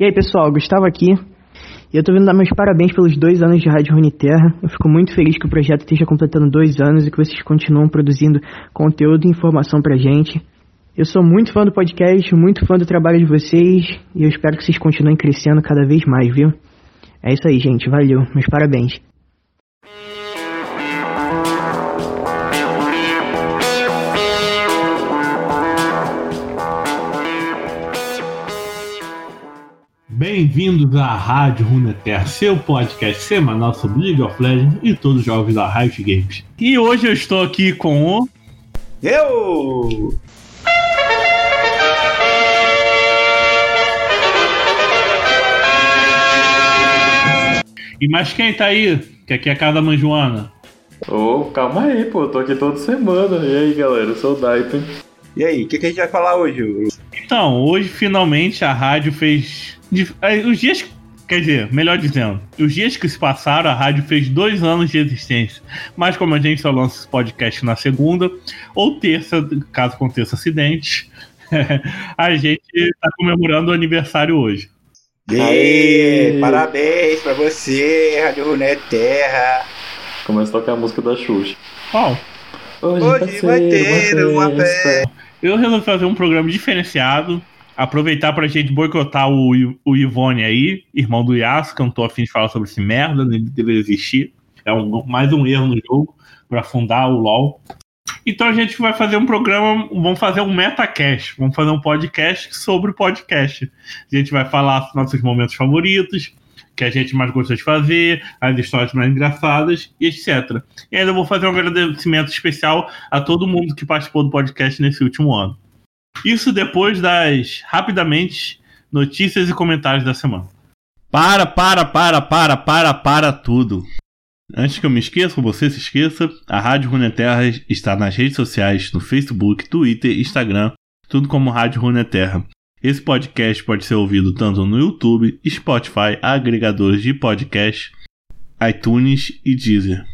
E aí pessoal, Gustavo aqui. E eu tô vindo dar meus parabéns pelos dois anos de Rádio Terra. Eu fico muito feliz que o projeto esteja completando dois anos e que vocês continuam produzindo conteúdo e informação pra gente. Eu sou muito fã do podcast, muito fã do trabalho de vocês e eu espero que vocês continuem crescendo cada vez mais, viu? É isso aí, gente. Valeu. Meus parabéns. Bem-vindos à Rádio Runeterra, seu podcast semanal sobre League of Legends e todos os jogos da Riot Games. E hoje eu estou aqui com o. Eu! E mais quem tá aí? Que aqui é a casa da mãe Joana. Ô, oh, calma aí, pô, eu tô aqui toda semana. E aí, galera, eu sou o Daipen. E aí, o que, que, a gente vai falar hoje? Então, hoje finalmente a rádio fez os dias. Quer dizer, melhor dizendo, os dias que se passaram, a rádio fez dois anos de existência. Mas como a gente só lança esse podcast na segunda ou terça, caso aconteça acidente, a gente está comemorando o aniversário hoje. Aê, parabéns pra você, Rádio Runé Terra. Começa a tocar a música da Xuxa. Qual? Hoje, Hoje vai ter uma festa. Eu resolvi fazer um programa diferenciado aproveitar pra gente boicotar o, o Ivone aí, irmão do Yasuo, que eu não tô afim de falar sobre esse merda, nem deveria existir. É um, mais um erro no jogo para afundar o LoL. Então a gente vai fazer um programa, vamos fazer um metacast, vamos fazer um podcast sobre podcast. A gente vai falar nossos momentos favoritos, que a gente mais gostou de fazer, as histórias mais engraçadas e etc. E ainda vou fazer um agradecimento especial a todo mundo que participou do podcast nesse último ano. Isso depois das, rapidamente, notícias e comentários da semana. Para, para, para, para, para, para tudo. Antes que eu me esqueça, ou você se esqueça, a Rádio Runeterra está nas redes sociais, no Facebook, Twitter, Instagram, tudo como Rádio Runeterra. Esse podcast pode ser ouvido tanto no YouTube, Spotify, agregadores de podcast, iTunes e Deezer.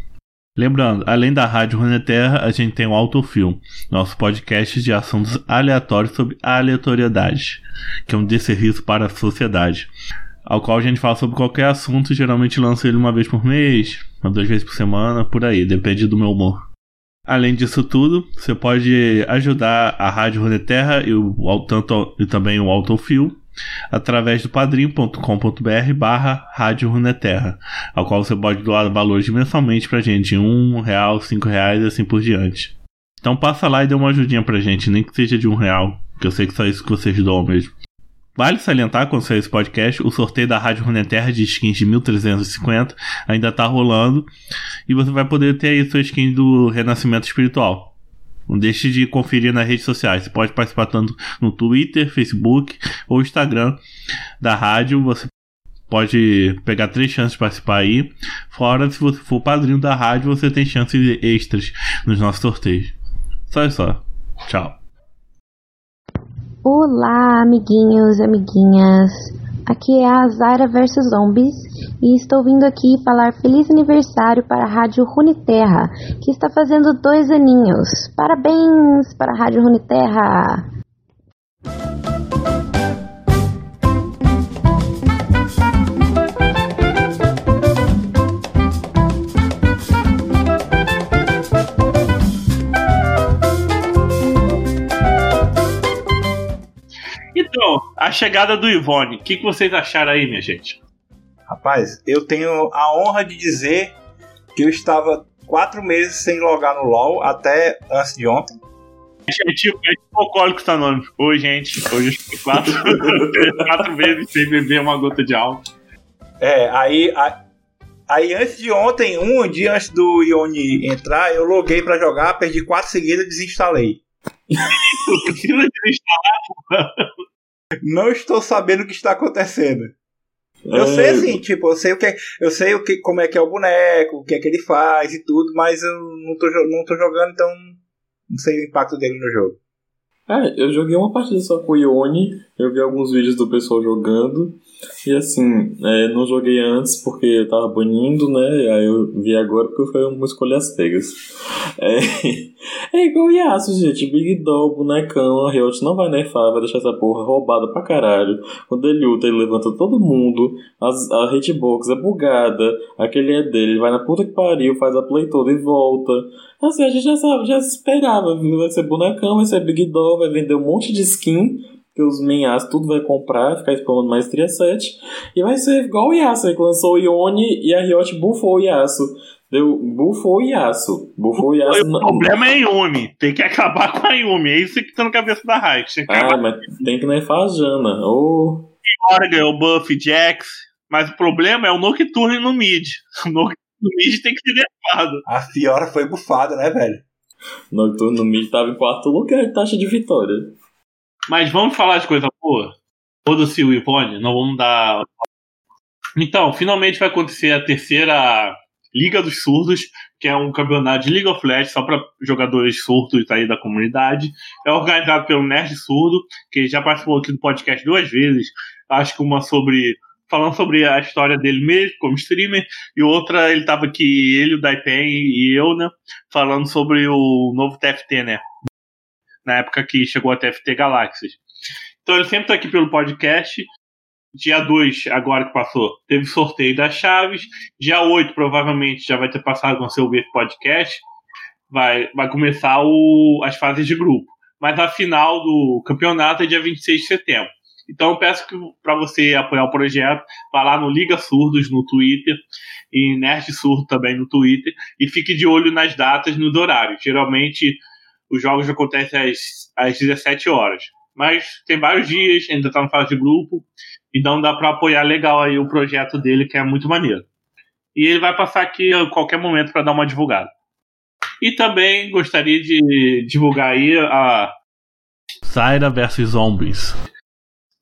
Lembrando, além da Rádio Runeterra, a gente tem o Autofilm, nosso podcast de assuntos aleatórios sobre aleatoriedade, que é um desserviço para a sociedade, ao qual a gente fala sobre qualquer assunto geralmente lança ele uma vez por mês, ou duas vezes por semana, por aí, depende do meu humor. Além disso tudo, você pode ajudar a Rádio Runeterra e, o, tanto, e também o Autofilm através do padrim.com.br barra Rádio Runeterra, ao qual você pode doar valores mensalmente pra gente, um real, cinco reais e assim por diante. Então passa lá e dê uma ajudinha pra gente, nem que seja de um real, que eu sei que só isso que vocês doam mesmo. Vale salientar, quando sair esse podcast, o sorteio da Rádio Runeterra de skins de 1350 ainda tá rolando e você vai poder ter aí sua skin do Renascimento Espiritual. Não deixe de conferir nas redes sociais. Você pode participar tanto no Twitter, Facebook ou Instagram da rádio. Você pode pegar três chances de participar aí. Fora, se você for padrinho da rádio, você tem chances extras nos nossos sorteios. Só isso. Tchau. Olá, amiguinhos e amiguinhas. Aqui é a Zaira vs Zombies e estou vindo aqui falar feliz aniversário para a Rádio Runiterra, que está fazendo dois aninhos. Parabéns para a Rádio Runiterra! Então, a chegada do Ivone, o que, que vocês acharam aí, minha gente? Rapaz, eu tenho a honra de dizer que eu estava quatro meses sem logar no LoL até antes de ontem. É tipo, é tipo alcoólicos anônimos. Oi, gente, hoje eu estou quatro, quatro meses sem beber uma gota de álcool. É, aí, aí antes de ontem, um dia antes do Ione entrar, eu loguei para jogar, perdi quatro seguidas e desinstalei. Precisa desinstalar? Não estou sabendo o que está acontecendo. Eu é. sei assim, tipo, eu sei o que, eu sei o que, como é que é o boneco, o que é que ele faz e tudo, mas eu não tô, não tô jogando, então não sei o impacto dele no jogo. É, eu joguei uma partida só com o Ione Eu vi alguns vídeos do pessoal jogando. E assim, é, não joguei antes porque eu tava banindo, né? Aí eu vi agora porque foi uma escolha às pegas. É, é igual Yasuo, gente. Big Doll, bonecão, a Riot não vai nerfar, vai deixar essa porra roubada pra caralho. Quando ele luta, ele levanta todo mundo. As, a hitbox é bugada. Aquele é dele, ele vai na puta que pariu, faz a play toda e volta. Assim, a gente já sabe, já esperava, viu? Vai ser bonecão, vai ser Big Doll, vai vender um monte de skin que os Menhas tudo vai comprar, ficar spamando Maestria 7. E vai ser igual o Yasuo, que lançou o Ione e a Riot buffou o Yasuo. Deu, buffou o Yasuo. O Yasuo. O problema é a Yumi. Tem que acabar com a Yumi. É isso que tá na cabeça da Riot. Ah, mas tem que nerfar a Jana. Oh. Agora ganhou buff, Jax. Mas o problema é o Nocturne no mid. O Nocturne no mid tem que ser nerfado. A Fiora foi bufada, né, velho? Nocturne no mid tava em quarto lugar, taxa de vitória. Mas vamos falar de coisa boa? Foda-se o Ivone, não vamos dar. Então, finalmente vai acontecer a terceira Liga dos Surdos, que é um campeonato de League of Legends só para jogadores surdos aí da comunidade. É organizado pelo Nerd Surdo, que já participou aqui do podcast duas vezes. Acho que uma sobre. falando sobre a história dele mesmo, como streamer, e outra ele tava aqui, ele, o Daipen e eu, né? Falando sobre o novo TFT, né? na época que chegou a TFT Galáxias. Então ele sempre está aqui pelo podcast. Dia 2, agora que passou, teve sorteio das chaves. Dia 8, provavelmente, já vai ter passado com seu podcast. Vai, vai começar o, as fases de grupo. Mas a final do campeonato é dia 26 de setembro. Então eu peço para você apoiar o projeto, vá lá no Liga Surdos no Twitter e Nerd Surdo também no Twitter e fique de olho nas datas, nos horários. Geralmente os jogos acontecem às, às 17 horas. Mas tem vários dias, ainda tá na fase de grupo, então dá para apoiar legal aí o projeto dele, que é muito maneiro. E ele vai passar aqui a qualquer momento para dar uma divulgada. E também gostaria de divulgar aí a Zaira vs Zombies,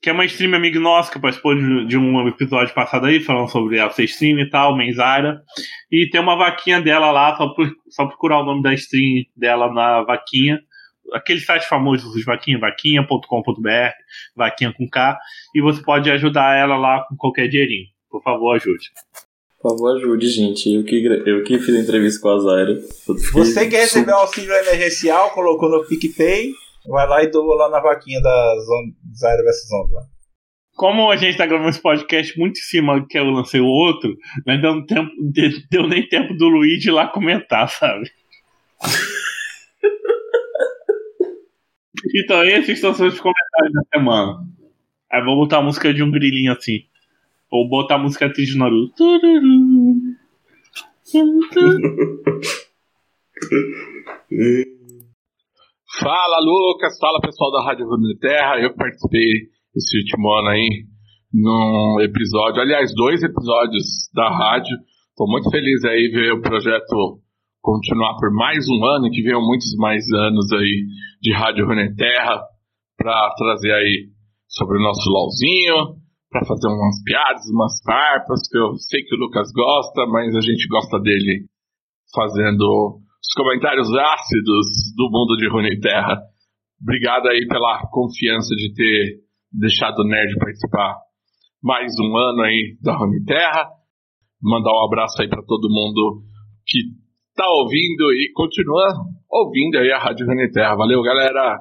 que é uma stream amiga nossa que participou de, um episódio passado aí, falando sobre a stream e tal, Menzara. E tem uma vaquinha dela lá, só, por, só procurar o nome da stream dela na vaquinha. Aquele site famoso dos vaquinha, vaquinha.com.br, vaquinha com K, e você pode ajudar ela lá com qualquer dinheirinho. Por favor, ajude. Por favor, ajude, gente. Eu que, eu que fiz a entrevista com a Zaira. Você quer receber o auxílio emergencial, colocou no PicPay, vai lá e doa lá na vaquinha da Zaira vs lá. Como a gente tá gravando esse podcast muito em cima que eu lancei o outro, não deu, tempo, deu nem tempo do Luigi ir lá comentar, sabe? então, esses são os comentários da semana. Aí vou botar a música de um grilinho assim. Ou botar a música triste de Naruto. Fala Lucas, fala pessoal da Rádio Terra. Eu participei esse último ano aí num episódio, aliás, dois episódios da rádio. Estou muito feliz aí ver o projeto continuar por mais um ano, que venham muitos mais anos aí de Rádio Terra para trazer aí sobre o nosso LOLzinho, para fazer umas piadas, umas farpas, que eu sei que o Lucas gosta, mas a gente gosta dele fazendo os comentários ácidos do mundo de Rune Terra. Obrigado aí pela confiança de ter deixado o Nerd participar mais um ano aí da Rune Terra. Mandar um abraço aí para todo mundo que tá ouvindo e continua ouvindo aí a Rádio Terra. Valeu, galera!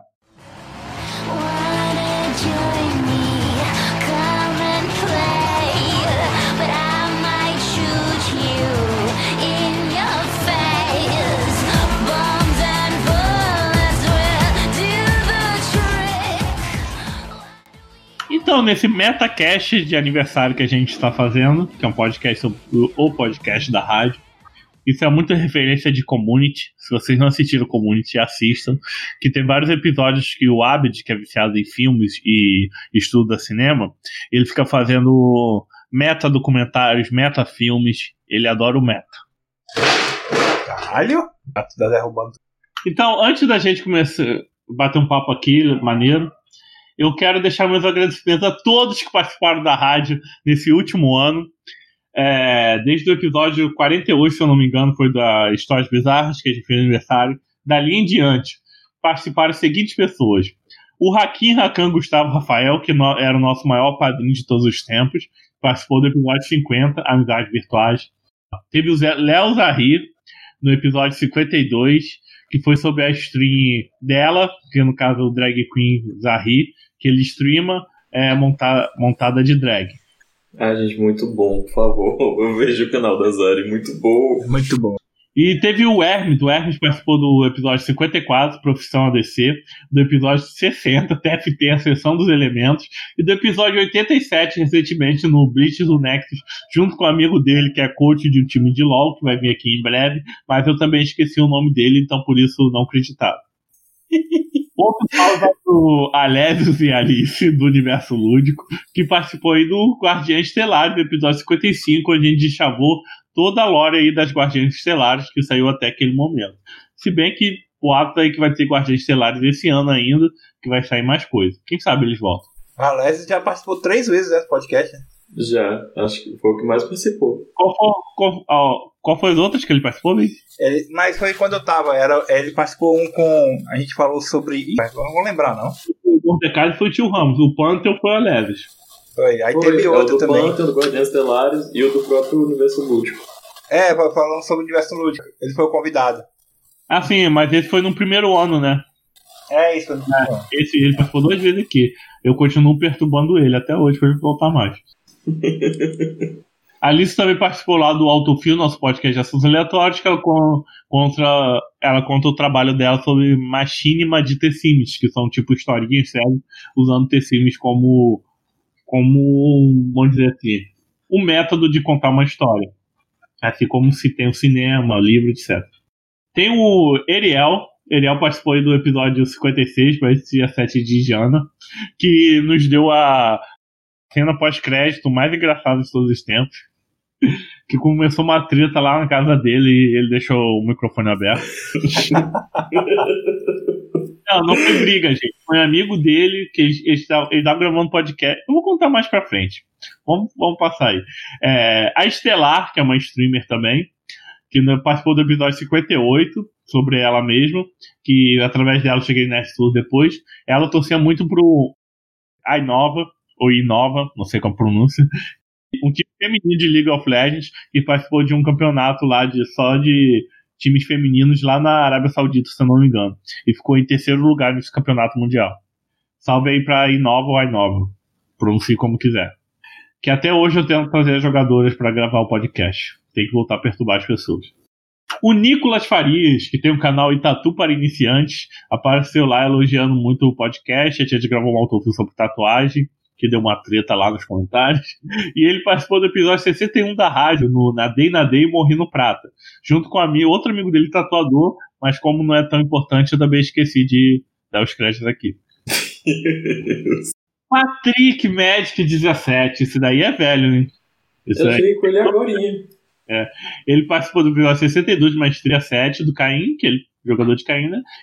Então, nesse metacast de aniversário que a gente está fazendo, que é um podcast o podcast da rádio, isso é muita referência de Community. Se vocês não assistiram Community, assistam. Que tem vários episódios que o Abed, que é viciado em filmes e estuda cinema, ele fica fazendo meta documentários, meta filmes. Ele adora o meta. Caralho! Tá derrubando. Então, antes da gente começar a bater um papo aqui, maneiro, eu quero deixar meus agradecimentos a todos que participaram da rádio nesse último ano. É, desde o episódio 48, se eu não me engano, foi da Histórias Bizarras, que a gente fez aniversário. Dali em diante, participaram as seguintes pessoas: O Hakim Hakan Gustavo Rafael, que no, era o nosso maior padrinho de todos os tempos, participou do episódio 50, Amizades Virtuais. Teve o Léo Zahir, no episódio 52, que foi sobre a stream dela, que no caso o drag queen Zahir, que ele streama é, monta, montada de drag. Ah, gente, muito bom, por favor. Eu vejo o canal da Zari, muito bom. Muito bom. E teve o Hermes, o Hermes participou do episódio 54, Profissão ADC, do episódio 60, TFT, a Sessão dos Elementos, e do episódio 87, recentemente, no Blitz do Nexus, junto com o um amigo dele, que é coach de um time de LoL, que vai vir aqui em breve, mas eu também esqueci o nome dele, então por isso não acreditava. Outro salve pro Alésios e Alice, do Universo Lúdico, que participou aí do Guardiã Estelar, do episódio 55, onde a gente chavou toda a lore aí das Guardiãs Estelares que saiu até aquele momento. Se bem que o ato aí que vai ter Guardiãs Estelares esse ano ainda, que vai sair mais coisa. Quem sabe eles voltam. A Leslie já participou três vezes desse podcast, né? Já, acho que foi o que mais participou. Qual foi, qual, ó, qual foi as outras que ele participou, Luiz? Ele, mas foi quando eu tava, era, ele participou um com. A gente falou sobre. Ih, não vou lembrar, não. O Mordecai foi o Tio Ramos, o Pantheon foi a Leves. Foi, aí Foi, teve é o outro do também. Pantheon, do Guardiões Estelares e o do próprio Universo Lúdico. É, falando sobre o universo lúdico. Ele foi o convidado. Ah, sim, mas esse foi no primeiro ano, né? É isso. Esse ele participou duas vezes aqui. Eu continuo perturbando ele até hoje pra ele voltar mais. A Alice também participou lá do Autofil, nosso podcast de assuntos aleatórios, que ela, con- contra, ela conta o trabalho dela sobre machinima de T-Sims, que são tipo historinhas sérias, usando T-Sims como, como, vamos dizer assim, um método de contar uma história. Assim como se tem o cinema, livro, etc. Tem o Eriel. Eriel participou do episódio 56, para esse dia 7 de Jana, que nos deu a cena pós-crédito mais engraçada de todos os tempos. Que começou uma treta lá na casa dele e ele deixou o microfone aberto. Não, não foi briga, gente. Foi amigo dele que ele estava gravando podcast. Eu vou contar mais pra frente. Vamos, vamos passar aí. É, a Estelar, que é uma streamer também, que participou do episódio 58, sobre ela mesma, que através dela eu cheguei na Tour depois. Ela torcia muito pro Inova, ou Inova, não sei como pronuncia, um time feminino de League of Legends, que participou de um campeonato lá de só de times femininos lá na Arábia Saudita, se eu não me engano. E ficou em terceiro lugar nesse campeonato mundial. Salve aí pra Inova ou Inova. Pronuncie como quiser. Que até hoje eu tento trazer jogadoras pra gravar o podcast. Tem que voltar a perturbar as pessoas. O Nicolas Farias, que tem um canal Itatu para iniciantes, apareceu lá elogiando muito o podcast. A gente gravou um autofilme sobre tatuagem, que deu uma treta lá nos comentários. E ele participou do episódio 61 da rádio, no Nadei, Nadei e Morri no Prata. Junto com a minha, outro amigo dele, tatuador, mas como não é tão importante, eu também esqueci de dar os créditos aqui. Patrick Magic 17, esse daí é velho, hein? Esse Eu aí. cheguei com ele agorinha. Ele participou do episódio 62 de Maestria 7 do Caim, que ele jogador de?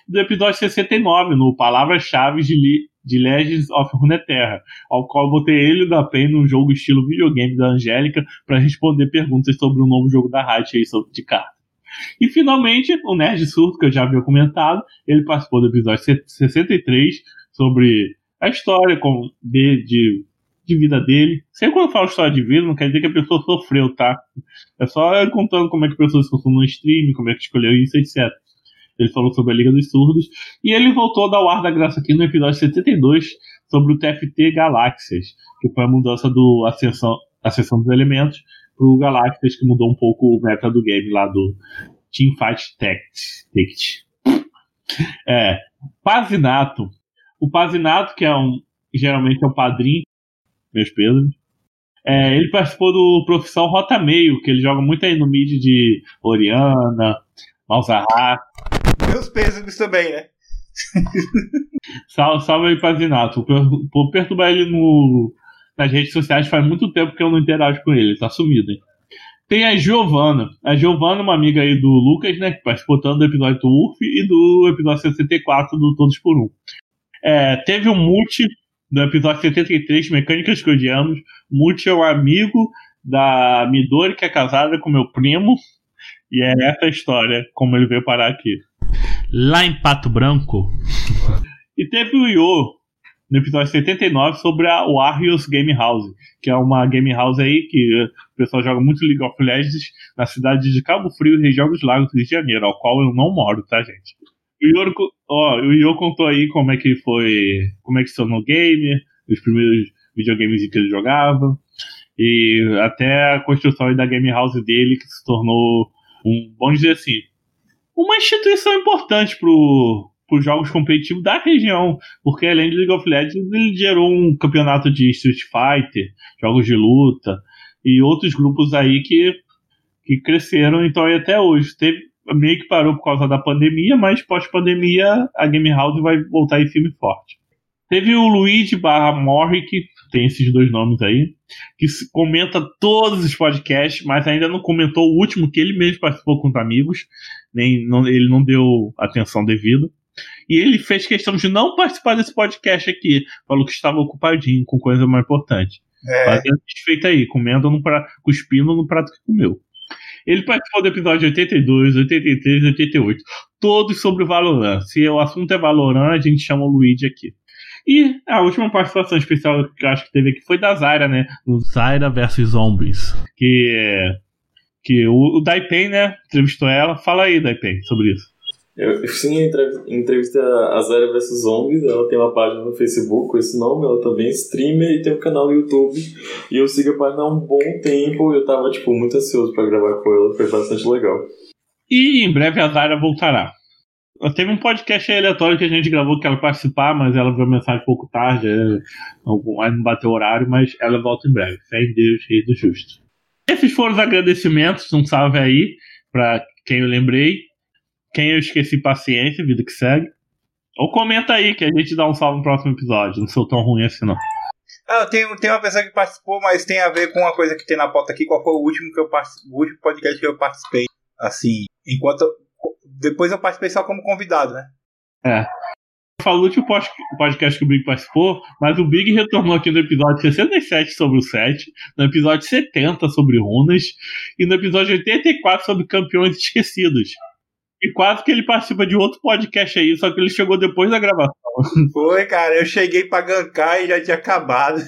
E do episódio 69, no Palavras-Chave de, de Legends of Runeterra, ao qual botei ele da Pen num jogo estilo videogame da Angélica para responder perguntas sobre o novo jogo da Riot aí sobre de carta. E finalmente, o Nerd Surto, que eu já havia comentado, ele participou do episódio 63 sobre a história com, de, de, de vida dele. Sempre quando eu falo história de vida, não quer dizer que a pessoa sofreu, tá? É só contando como é que a pessoa se no stream, como é que escolheu isso, etc. Ele falou sobre a Liga dos Surdos. E ele voltou a dar o ar da graça aqui no episódio 72 sobre o TFT Galáxias, que foi a mudança do Ascensão, Ascensão dos Elementos pro Galáxias, que mudou um pouco o meta do game lá do Teamfight Tactics. É, Pazinato. O Pazinato, que é um, geralmente é o padrinho, meus pesos, é, ele participou do Profissão Rota Meio, que ele joga muito aí no mid de Oriana, Malzahar. Meus pêsames também, né? Salve, salve aí, Pazinato. Per- Vou perturbar ele no, nas redes sociais faz muito tempo que eu não interajo com ele, tá sumido, hein? Tem a Giovana. A Giovana uma amiga aí do Lucas, né? Que participou tanto do episódio do URF e do episódio 64 do Todos por Um. É, teve o Multi no episódio 73, Mecânicas que Odiamos. Multi é um amigo da Midori, que é casada com meu primo. E é essa a história, como ele veio parar aqui. Lá em Pato Branco. E teve o Iô, no episódio 79 sobre a Warriors Game House, que é uma game house aí que o pessoal joga muito League of Legends na cidade de Cabo Frio, região dos Lagos do Rio de Janeiro, ao qual eu não moro, tá, gente? O Ior, ó, o Ior contou aí como é que foi, como é que se tornou gamer, os primeiros videogames que ele jogava, e até a construção da game house dele, que se tornou um, vamos dizer assim, uma instituição importante pro, os jogos competitivos da região, porque além de League of Legends, ele gerou um campeonato de Street Fighter, jogos de luta e outros grupos aí que, que cresceram então até hoje. Teve, meio que parou por causa da pandemia, mas pós-pandemia a Game House vai voltar em firme forte. Teve o Luigi barra Morrick, tem esses dois nomes aí, que comenta todos os podcasts, mas ainda não comentou o último que ele mesmo participou com os amigos, nem não, ele não deu atenção devida. E ele fez questão de não participar desse podcast aqui. Falou que estava ocupadinho com coisa mais importante. É. Fazendo desfeito aí, comendo no prato, cuspindo no prato que comeu. Ele participou do episódio 82, 83 88. Todos sobre Valorant. Se o assunto é Valorant, a gente chama o Luigi aqui. E a última participação especial que eu acho que teve aqui foi da Zaira, né? Zaira vs Zombies. Que, que o, o Daipen, né? Entrevistou ela. Fala aí, Daipen, sobre isso. Eu, sim, entrevistei a Zara vs Zombies, ela tem uma página no Facebook com esse nome, ela também é streamer e tem um canal no YouTube. E eu sigo a página há um bom tempo e eu tava, tipo, muito ansioso para gravar com ela, foi bastante legal. E em breve a Zara voltará. Teve um podcast aleatório que a gente gravou que ela participar, mas ela viu a mensagem um pouco tarde, aí não bateu o horário, mas ela volta em breve. Fé em Deus, rei do justo. Esses foram os agradecimentos, um salve aí para quem eu lembrei. Quem eu esqueci, paciência, vida que segue. Ou comenta aí que a gente dá um salve no próximo episódio. Não sou tão ruim assim, não. Ah, tem, tem uma pessoa que participou, mas tem a ver com uma coisa que tem na pauta aqui. Qual foi o último que eu o último podcast que eu participei? Assim, enquanto. Depois eu participei só como convidado, né? É. Falou o último podcast que o Big participou, mas o Big retornou aqui no episódio 67 sobre o 7, no episódio 70 sobre runas e no episódio 84 sobre campeões esquecidos. E quase que ele participa de outro podcast aí, só que ele chegou depois da gravação. Foi, cara, eu cheguei pra gankar e já tinha acabado.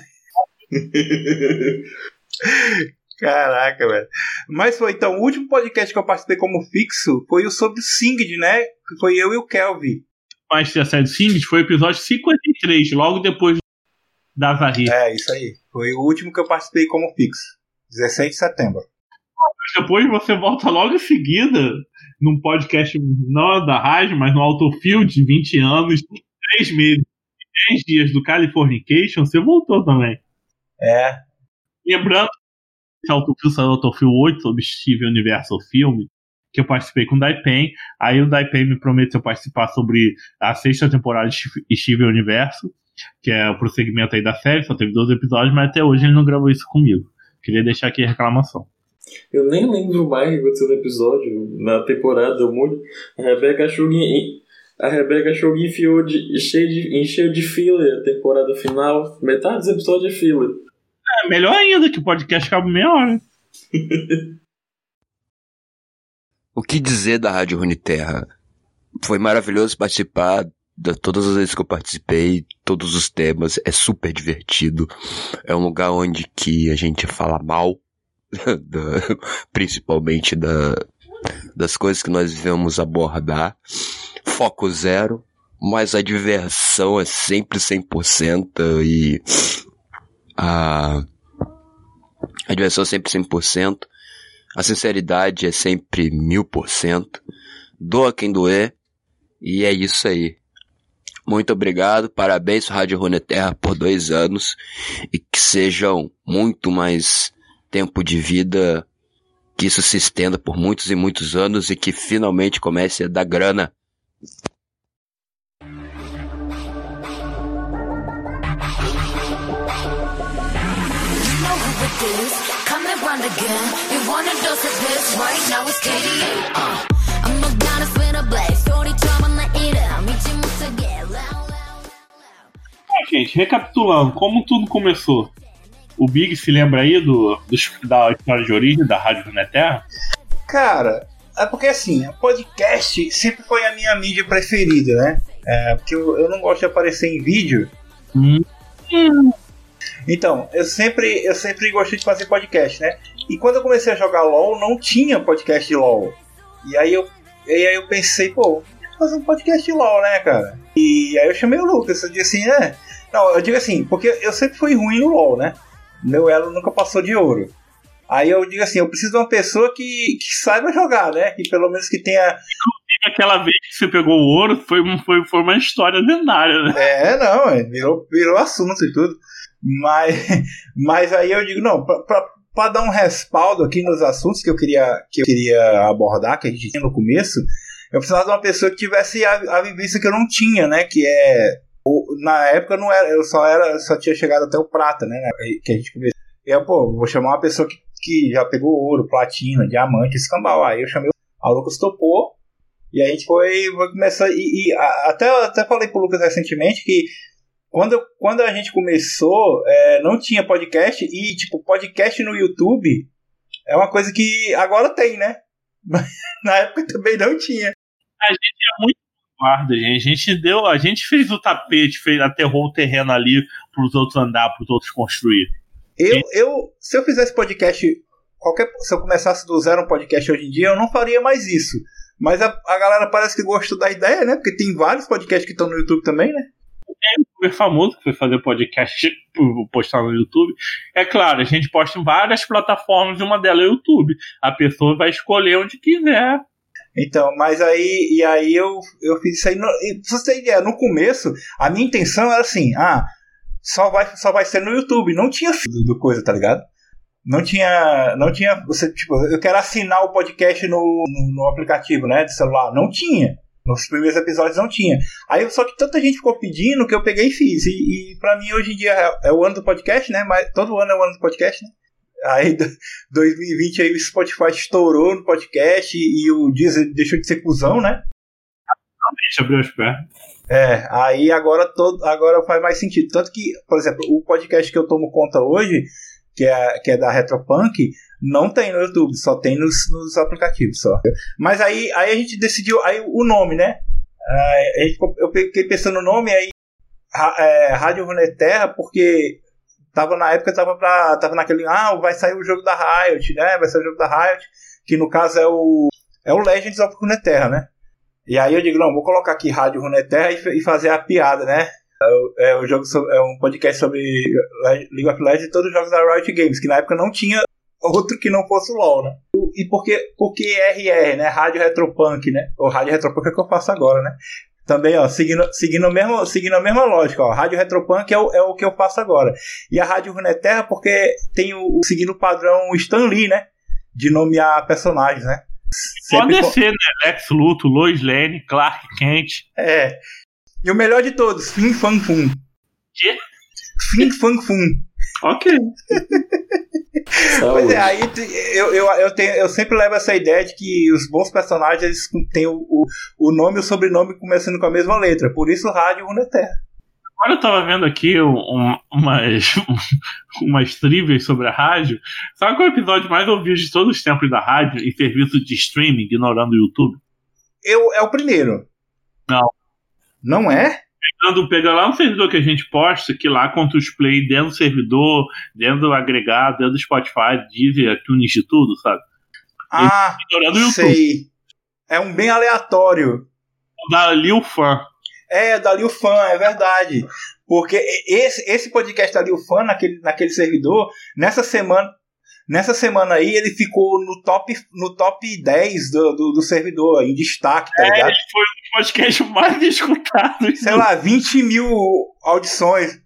Caraca, velho. Mas foi então, o último podcast que eu participei como fixo foi o sobre o Singed, né? Foi eu e o Kelvin. Mas a série do Singed foi o episódio 53, logo depois da Zahir. É, isso aí. Foi o último que eu participei como fixo. 16 de setembro. Depois você volta logo em seguida num podcast não da rádio, mas no Autofield, 20 anos, 3 meses, 10 dias do Californication, você voltou também. É. Lembrando que Autofield saiu Autofield 8 sobre Steve Universal Filme, que eu participei com o Daipen. Aí o Daipen me prometeu participar sobre a sexta temporada de Steve Universo, que é o prosseguimento aí da série, só teve 12 episódios, mas até hoje ele não gravou isso comigo. Queria deixar aqui a reclamação. Eu nem lembro mais o que aconteceu no episódio, na temporada, muito. A Rebeca Shug, a Rebeca Shug enfiou de, cheio de, encheu de filler a temporada final. Metade dos episódios é filler. É, melhor ainda, que o podcast acaba meia hora. o que dizer da Rádio Terra? Foi maravilhoso participar de todas as vezes que eu participei, todos os temas, é super divertido. É um lugar onde que a gente fala mal, da, principalmente da, das coisas que nós vamos abordar. Foco zero, mas a diversão é sempre 100% e a, a diversão é sempre 100%, a sinceridade é sempre mil por cento, doa quem doer, e é isso aí. Muito obrigado, parabéns Rádio Runeterra por dois anos. E que sejam muito mais tempo de vida, que isso se estenda por muitos e muitos anos e que finalmente comece a dar grana. Gente, recapitulando, como tudo começou? O Big se lembra aí do, do da história de origem da Rádio Runeterra? Cara, é porque assim, podcast sempre foi a minha mídia preferida, né? É, porque eu, eu não gosto de aparecer em vídeo Hum. Então, eu sempre, eu sempre gostei de fazer podcast, né? E quando eu comecei a jogar LOL, não tinha podcast de LOL. E aí eu, e aí eu pensei, pô, fazer um podcast de LOL, né, cara? E aí eu chamei o Lucas, eu disse assim, é. Não, eu digo assim, porque eu sempre fui ruim no LOL, né? Meu elo nunca passou de ouro. Aí eu digo assim, eu preciso de uma pessoa que, que saiba jogar, né? Que pelo menos que tenha. Aquela vez que você pegou o ouro foi, foi, foi uma história lendária, né? É, não, é, virou, virou assunto e tudo. Mas, mas aí eu digo, não, pra dar um respaldo aqui nos assuntos que eu queria, que eu queria abordar, que a gente tinha no começo, eu precisava de uma pessoa que tivesse a, a vivência que eu não tinha, né? Que é. Na época não era, eu só era, só tinha chegado até o prata, né? Que a gente começou. E eu, pô, vou chamar uma pessoa que, que já pegou ouro, platina, diamante, escambau. Aí eu chamei o Lucas topou. E a gente foi, foi começar. E, e a, até, até falei pro Lucas recentemente que quando, quando a gente começou, é, não tinha podcast. E, tipo, podcast no YouTube é uma coisa que agora tem, né? Mas na época também não tinha. A gente é muito guarda, gente. A gente deu, a gente fez o tapete, fez, aterrou o terreno ali para os outros andar, para os outros construir. Eu, eu, se eu fizesse podcast, qualquer, se eu começasse do zero um podcast hoje em dia, eu não faria mais isso. Mas a, a galera parece que gostou da ideia, né? Porque tem vários podcasts que estão no YouTube também, né? Youtuber famoso que foi fazer podcast postar no YouTube. É claro, a gente posta em várias plataformas e uma delas é o YouTube. A pessoa vai escolher onde quiser. Então, mas aí, e aí eu, eu fiz isso aí. No, e, pra você ter ideia, no começo, a minha intenção era assim: ah, só vai, só vai ser no YouTube. Não tinha do, do coisa, tá ligado? Não tinha. Não tinha. Você, tipo, eu quero assinar o podcast no, no, no aplicativo, né? De celular. Não tinha. Nos primeiros episódios não tinha. Aí só que tanta gente ficou pedindo que eu peguei e fiz. E, e para mim hoje em dia é, é, o ano do podcast, né? Mas todo ano é o ano do podcast, né? Aí 2020 aí o Spotify estourou no podcast e, e o Deezer deixou de ser cuzão, né? Realmente abriu as pernas. É, aí agora todo, agora faz mais sentido. Tanto que, por exemplo, o podcast que eu tomo conta hoje, que é, que é da Retropunk, não tem no YouTube, só tem nos, nos aplicativos só. Mas aí, aí a gente decidiu, aí o nome, né? Aí, eu fiquei pensando no nome aí, é, Rádio Runeterra, porque tava na época tava pra, tava naquele, ah, vai sair o jogo da Riot, né? Vai sair o jogo da Riot, que no caso é o é o Legends of Runeterra, né? E aí eu digo, não, vou colocar aqui Rádio Runeterra e, e fazer a piada, né? É, é, um jogo sobre, é um podcast sobre League of Legends e todos os jogos da Riot Games, que na época não tinha outro que não fosse o LoL, né? E por que, por que RR, né? Rádio Retropunk, né? Ou Rádio Retropunk é o que eu faço agora, né? Também, ó, seguindo, seguindo, mesmo, seguindo a mesma lógica, ó. Rádio Retropunk é o, é o que eu faço agora. E a Rádio Runeterra porque tem o, o seguindo o padrão Stan Lee, né? De nomear personagens, né? Sempre Pode ser, né? Lex Luthor, Lois Lane, Clark Kent. É. E o melhor de todos, Fin Fan Fun. Quê? Fin Fan Fun. Ok. pois é, aí eu, eu, eu, tenho, eu sempre levo essa ideia de que os bons personagens eles têm o, o, o nome e o sobrenome começando com a mesma letra. Por isso, Rádio Runeterra. Agora eu tava vendo aqui um, umas, umas trivias sobre a rádio. Sabe qual é o episódio mais ouvido de todos os tempos da rádio em serviço de streaming, ignorando o YouTube? Eu, é o primeiro. Não. Não é? Pegando, pega lá no servidor que a gente posta, que lá contra os play dentro do servidor, dentro do agregado, dentro do Spotify, Deezer, iTunes de tudo, sabe? Ah, o sei. É um bem aleatório. Da Lil Fan. É, da Liu Fan, é verdade. Porque esse, esse podcast da Liu Fan, naquele, naquele servidor, nessa semana, nessa semana aí, ele ficou no top, no top 10 do, do, do servidor, em destaque, tá é, ligado? Ele foi o podcast mais escutado. Sei lá, 20 mil audições.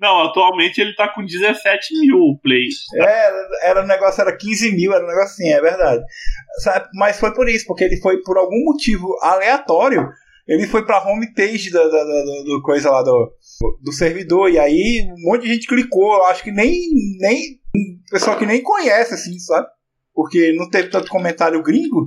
Não, atualmente ele tá com 17 mil plays. É, era um negócio, era 15 mil, era um negócio assim, é verdade. Sabe? Mas foi por isso, porque ele foi por algum motivo aleatório ele foi pra homepage da, da, da, do coisa lá do, do servidor. E aí um monte de gente clicou. Eu acho que nem. nem pessoal que nem conhece, assim, sabe? Porque não teve tanto comentário gringo.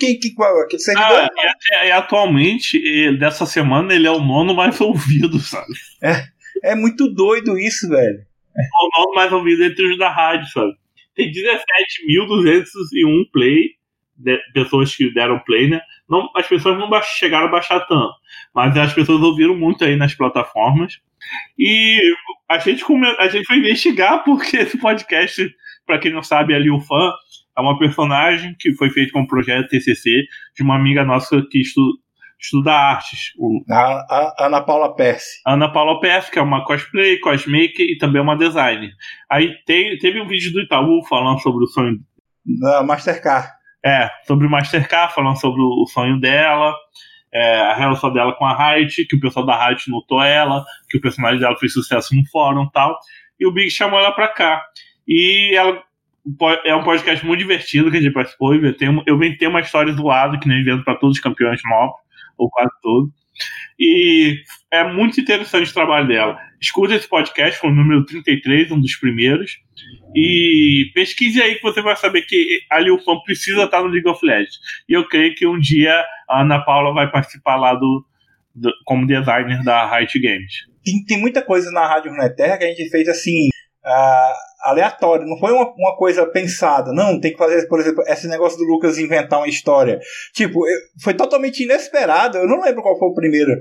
Quem, quem, qual, aquele servidor? Ah, é, é, atualmente, dessa semana, ele é o nono mais ouvido, sabe? É, é muito doido isso, velho. É o nono mais ouvido entre os da rádio, sabe? Tem 17.201 play, de, pessoas que deram play, né? Não, as pessoas não chegaram a baixar tanto, mas as pessoas ouviram muito aí nas plataformas. E a gente, come... a gente foi investigar porque esse podcast, para quem não sabe, ali o fã, é uma personagem que foi feito com um projeto TCC de uma amiga nossa que estu... estuda artes. O... A, a Ana Paula Perse. Ana Paula Perse, que é uma cosplay, cosmaker e também uma designer. Aí tem, teve um vídeo do Itaú falando sobre o sonho. Da Mastercard. É, sobre o Mastercard, falando sobre o sonho dela é, a relação dela com a Riot, que o pessoal da Riot notou ela, que o personagem dela fez sucesso no fórum e tal. E o Big chamou ela pra cá. E ela é um podcast muito divertido que a gente participou. Eu inventei uma história zoada que nem invento para todos os campeões novos, ou quase todos. E é muito interessante o trabalho dela. Escuta esse podcast, foi o número 33, um dos primeiros. E pesquise aí que você vai saber que a Liu Fan precisa estar no League of Legends. E eu creio que um dia a Ana Paula vai participar lá do, do como designer da Riot Games. Tem, tem muita coisa na Rádio Runeterra que a gente fez assim. Uh, aleatório, não foi uma, uma coisa pensada. Não, tem que fazer, por exemplo, esse negócio do Lucas inventar uma história. Tipo, eu, foi totalmente inesperado. Eu não lembro qual foi o primeiro.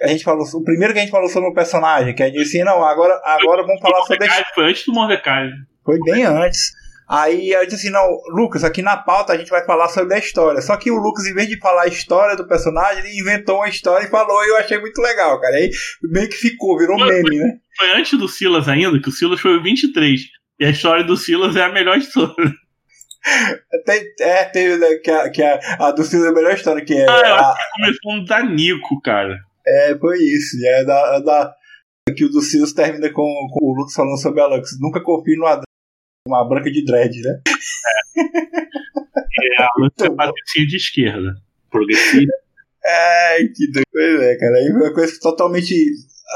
A gente falou, o primeiro que a gente falou sobre o personagem, que gente disse, não, agora, agora vamos falar sobre. Foi antes do Mordecai. Foi bem antes. Aí eu disse assim, não, Lucas, aqui na pauta a gente vai falar sobre a história. Só que o Lucas, em vez de falar a história do personagem, ele inventou uma história e falou, e eu achei muito legal, cara. Aí meio que ficou, virou foi, meme, né? Foi antes do Silas ainda, que o Silas foi o 23. E a história do Silas é a melhor história. Tem, é, tem, né, que, a, que a, a do Silas é a melhor história, que é. Ah, eu a, acho que começou no da Nico, cara. É, foi isso. É da, é da, que o do Silas termina com, com o Lucas falando sobre a Lux. Nunca confie Adão uma branca de dread, né? É, a luta é patricinha de esquerda. Progressiva. É, que doido, é, cara. Foi uma coisa totalmente.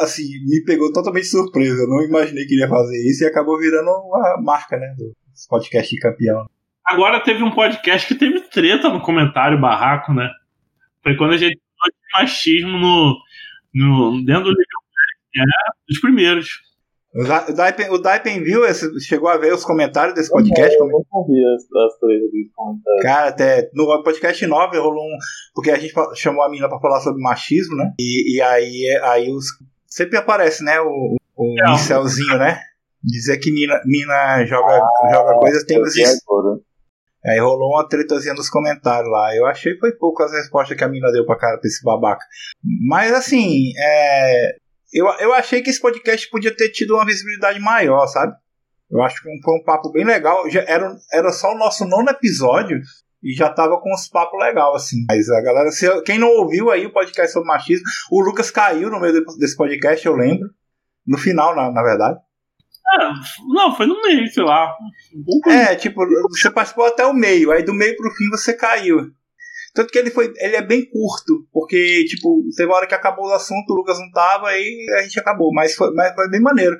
Assim, me pegou totalmente surpresa. Eu não imaginei que ele ia fazer isso e acabou virando uma marca, né? Do podcast de campeão. Agora teve um podcast que teve treta no comentário barraco, né? Foi quando a gente falou de machismo no, no, dentro do livro. É, dos primeiros. O Daipen, o Daipen viu, esse, chegou a ver os comentários desse podcast? Eu não, não vi as, as três comentários. Cara, até no podcast 9 rolou um. Porque a gente chamou a mina pra falar sobre machismo, né? E, e aí, aí os, sempre aparece, né? O, o incelzinho, né? Dizer que mina, mina joga, ah, joga coisas, tem os. Aí rolou uma tretazinha nos comentários lá. Eu achei que foi pouco as respostas que a mina deu pra cara pra esse babaca. Mas assim, é, eu, eu achei que esse podcast podia ter tido uma visibilidade maior, sabe? Eu acho que foi um papo bem legal. Já era, era só o nosso nono episódio e já tava com uns papos legal assim. Mas a galera, se, quem não ouviu aí o podcast sobre machismo, o Lucas caiu no meio desse podcast, eu lembro. No final, na, na verdade. É, não, foi no meio, sei lá. É, tipo, você participou até o meio, aí do meio pro fim você caiu. Tanto que ele foi. Ele é bem curto, porque, tipo, teve uma hora que acabou o assunto, o Lucas não tava, e a gente acabou. Mas foi, mas foi bem maneiro.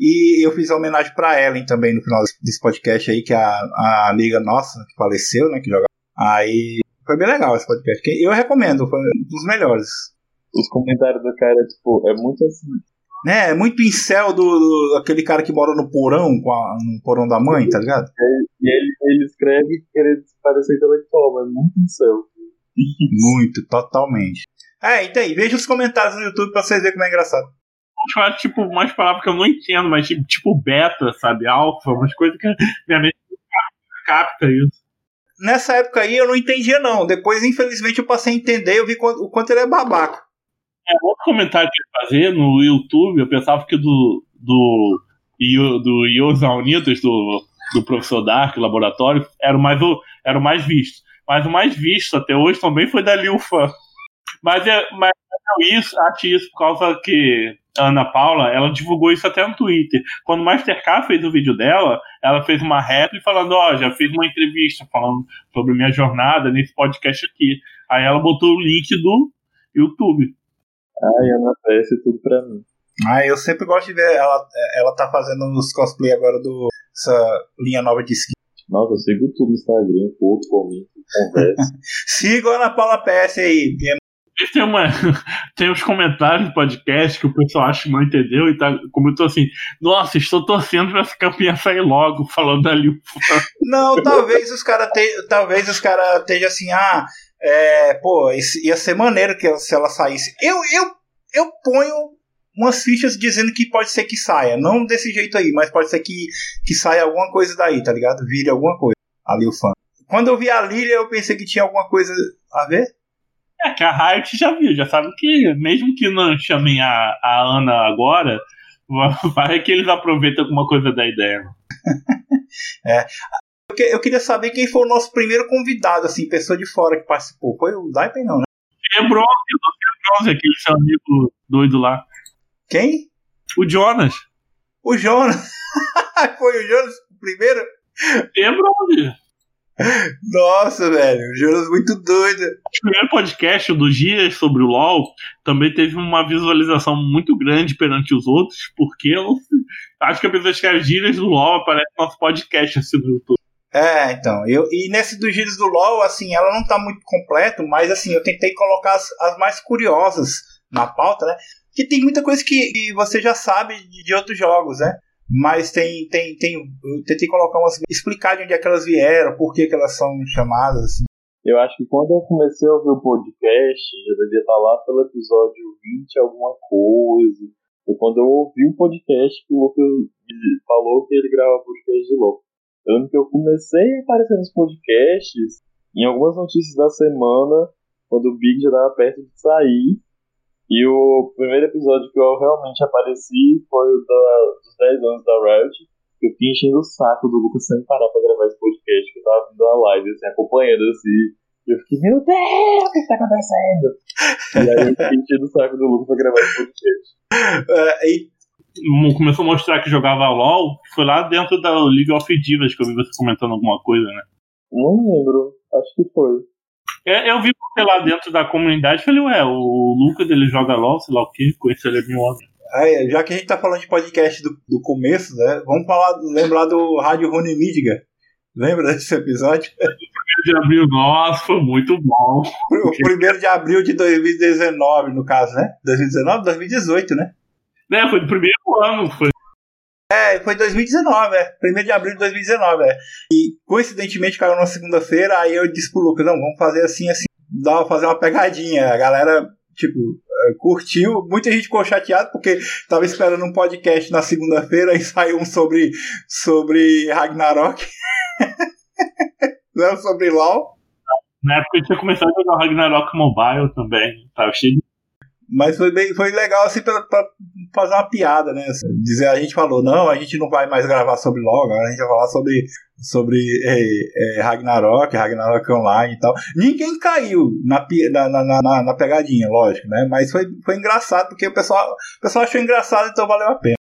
E eu fiz a homenagem pra Ellen também no final desse podcast aí, que é a, a amiga nossa, que faleceu, né? Que joga. Aí foi bem legal esse podcast. Eu recomendo, foi um dos melhores. Os comentários do cara, tipo, é muito assim. Né, é muito incel do, do aquele cara que mora no porão, com a, no porão da mãe, tá ligado? E ele, ele escreve querendo parecer intelectual, mas muito incel. Muito, totalmente. É, então aí, veja os comentários no YouTube pra vocês verem como é engraçado. Falar, tipo, umas palavras que eu não entendo, mas tipo, tipo beta, sabe? Alfa, umas coisas que minha mente capta isso. Nessa época aí eu não entendia, não. Depois, infelizmente, eu passei a entender eu vi o quanto ele é babaca. É, outro comentário que ele fazia no YouTube, eu pensava que do. do. do Unidos, do do professor Dark, laboratório, era o mais, era o mais visto. Mas o mais visto até hoje também foi da Liu Fan. Mas, é, mas é isso, acho isso por causa que a Ana Paula, ela divulgou isso até no Twitter. Quando o Mastercard fez o vídeo dela, ela fez uma réplica falando, ó, oh, já fiz uma entrevista falando sobre minha jornada nesse podcast aqui. Aí ela botou o link do YouTube. Ai, Ana, aparece tudo pra mim. Ah, eu sempre gosto de ver ela, ela tá fazendo os cosplay agora do essa linha nova de skin. Nossa, eu sigo tudo no Instagram, curto, comento, conversa. Siga a Ana Paula PS aí. Tem, uma, tem uns comentários do podcast que o pessoal acha que não entendeu e tá, comentou assim: Nossa, estou torcendo pra essa campanha sair logo, falando ali. Não, talvez os caras talvez os caras estejam assim, ah, é, pô, ia ser maneiro que se ela saísse. Eu, eu, eu ponho umas fichas dizendo que pode ser que saia. Não desse jeito aí, mas pode ser que, que saia alguma coisa daí, tá ligado? Vire alguma coisa. Ali o fã. Quando eu vi a Lilia, eu pensei que tinha alguma coisa a ver. É que a Riot já viu, já sabe que mesmo que não chamem a, a Ana agora, vai que eles aproveitam alguma coisa da ideia. é. Eu, que, eu, queria saber quem foi o nosso primeiro convidado, assim, pessoa de fora que participou. Foi o Daipen, não, né? É Bronze, o Bronze, aquele seu amigo doido lá. Quem? O Jonas. O Jonas. foi o Jonas o primeiro? É Bronze. Nossa, velho, o Jonas muito doido. O primeiro podcast do Dias sobre o LoL também teve uma visualização muito grande perante os outros, porque eu acho que a pessoa as gírias do LoL aparece no nosso podcast assim no YouTube. É, então, eu, e nesse dos gírias do LoL, assim, ela não tá muito completo, mas assim, eu tentei colocar as, as mais curiosas na pauta, né? Que tem muita coisa que, que você já sabe de, de outros jogos, né? Mas tem, tem, tem, eu tentei colocar umas, explicar de onde é que elas vieram, por que, que elas são chamadas, assim. Eu acho que quando eu comecei a ouvir o podcast, já devia estar lá pelo episódio 20 alguma coisa. Foi quando eu ouvi o podcast que o Lucas falou que ele grava podcast de louco. Eu lembro que eu comecei a aparecer nos podcasts, em algumas notícias da semana, quando o Big já estava perto de sair, e o primeiro episódio que eu realmente apareci foi o da, dos 10 anos da Riot. Que eu fiquei enchendo o saco do Lucas sem parar pra gravar esse podcast, que eu tava vindo a live, assim, acompanhando, assim. E eu fiquei, meu Deus, o que tá acontecendo? e aí eu fiquei enchendo o saco do Lucas pra gravar esse podcast. Uh, e começou a mostrar que jogava LOL, foi lá dentro da League of Divas que eu vi você comentando alguma coisa, né? Não lembro, acho que foi. É, eu vi você lá dentro da comunidade falei, ué, o Lucas ele joga LOL, sei lá o que, conheci ele mil anos. É, já que a gente tá falando de podcast do, do começo, né? Vamos falar, lembrar do Rádio Rony Mídiga. Lembra desse episódio? O primeiro de abril, nossa, foi muito bom. O primeiro de abril de 2019, no caso, né? 2019, 2018, né? É, foi do primeiro ano, foi é, foi 2019, é. 1 de abril de 2019, é. E coincidentemente caiu na segunda-feira, aí eu disse pro Lucas, não, vamos fazer assim, assim, dá fazer uma pegadinha. A galera, tipo, é, curtiu. Muita gente ficou chateada porque tava esperando um podcast na segunda-feira e saiu um sobre, sobre Ragnarok. Não, sobre LOL. Na época eu tinha começado a jogar Ragnarok Mobile também. Tava cheio de mas foi, bem, foi legal assim pra, pra fazer uma piada, né? Assim, dizer, a gente falou, não, a gente não vai mais gravar sobre LOL, a gente vai falar sobre, sobre é, é, Ragnarok, Ragnarok Online e tal. Ninguém caiu na, na, na, na pegadinha, lógico, né? Mas foi, foi engraçado, porque o pessoal, o pessoal achou engraçado, então valeu a pena.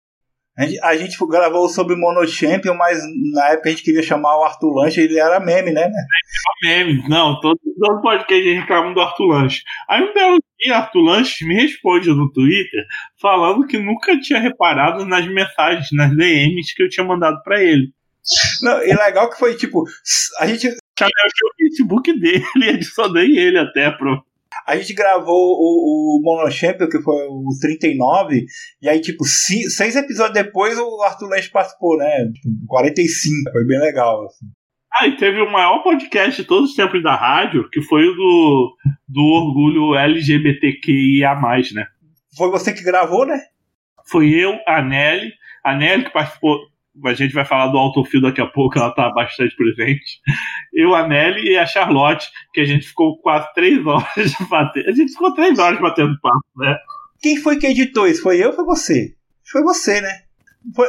A gente, a gente gravou sobre Mono Champion, mas na época a gente queria chamar o Arthur Lanche, ele era meme, né? É meme, não, todo, todo podcast a gente reclama do Arthur Lanche. Aí um belo dia, Arthur Lanche me responde no Twitter falando que nunca tinha reparado nas mensagens, nas DMs que eu tinha mandado para ele. Não, e legal que foi tipo, a gente. Chamei o Facebook dele e adicionei ele até pro, a gente gravou o, o que foi o 39, e aí, tipo, seis episódios depois o Arthur Lange participou, né? 45, foi bem legal. Assim. Ah, e teve o maior podcast de todos os tempos da rádio, que foi o do, do orgulho LGBTQIA, né? Foi você que gravou, né? Foi eu, a Nelly, a Nelly que participou a gente vai falar do Autofill daqui a pouco, ela tá bastante presente. Eu, a Nelly e a Charlotte, que a gente ficou quase três horas batendo. A gente ficou três horas batendo papo, né? Quem foi que editou isso? Foi eu ou foi você? Foi você, né? Foi,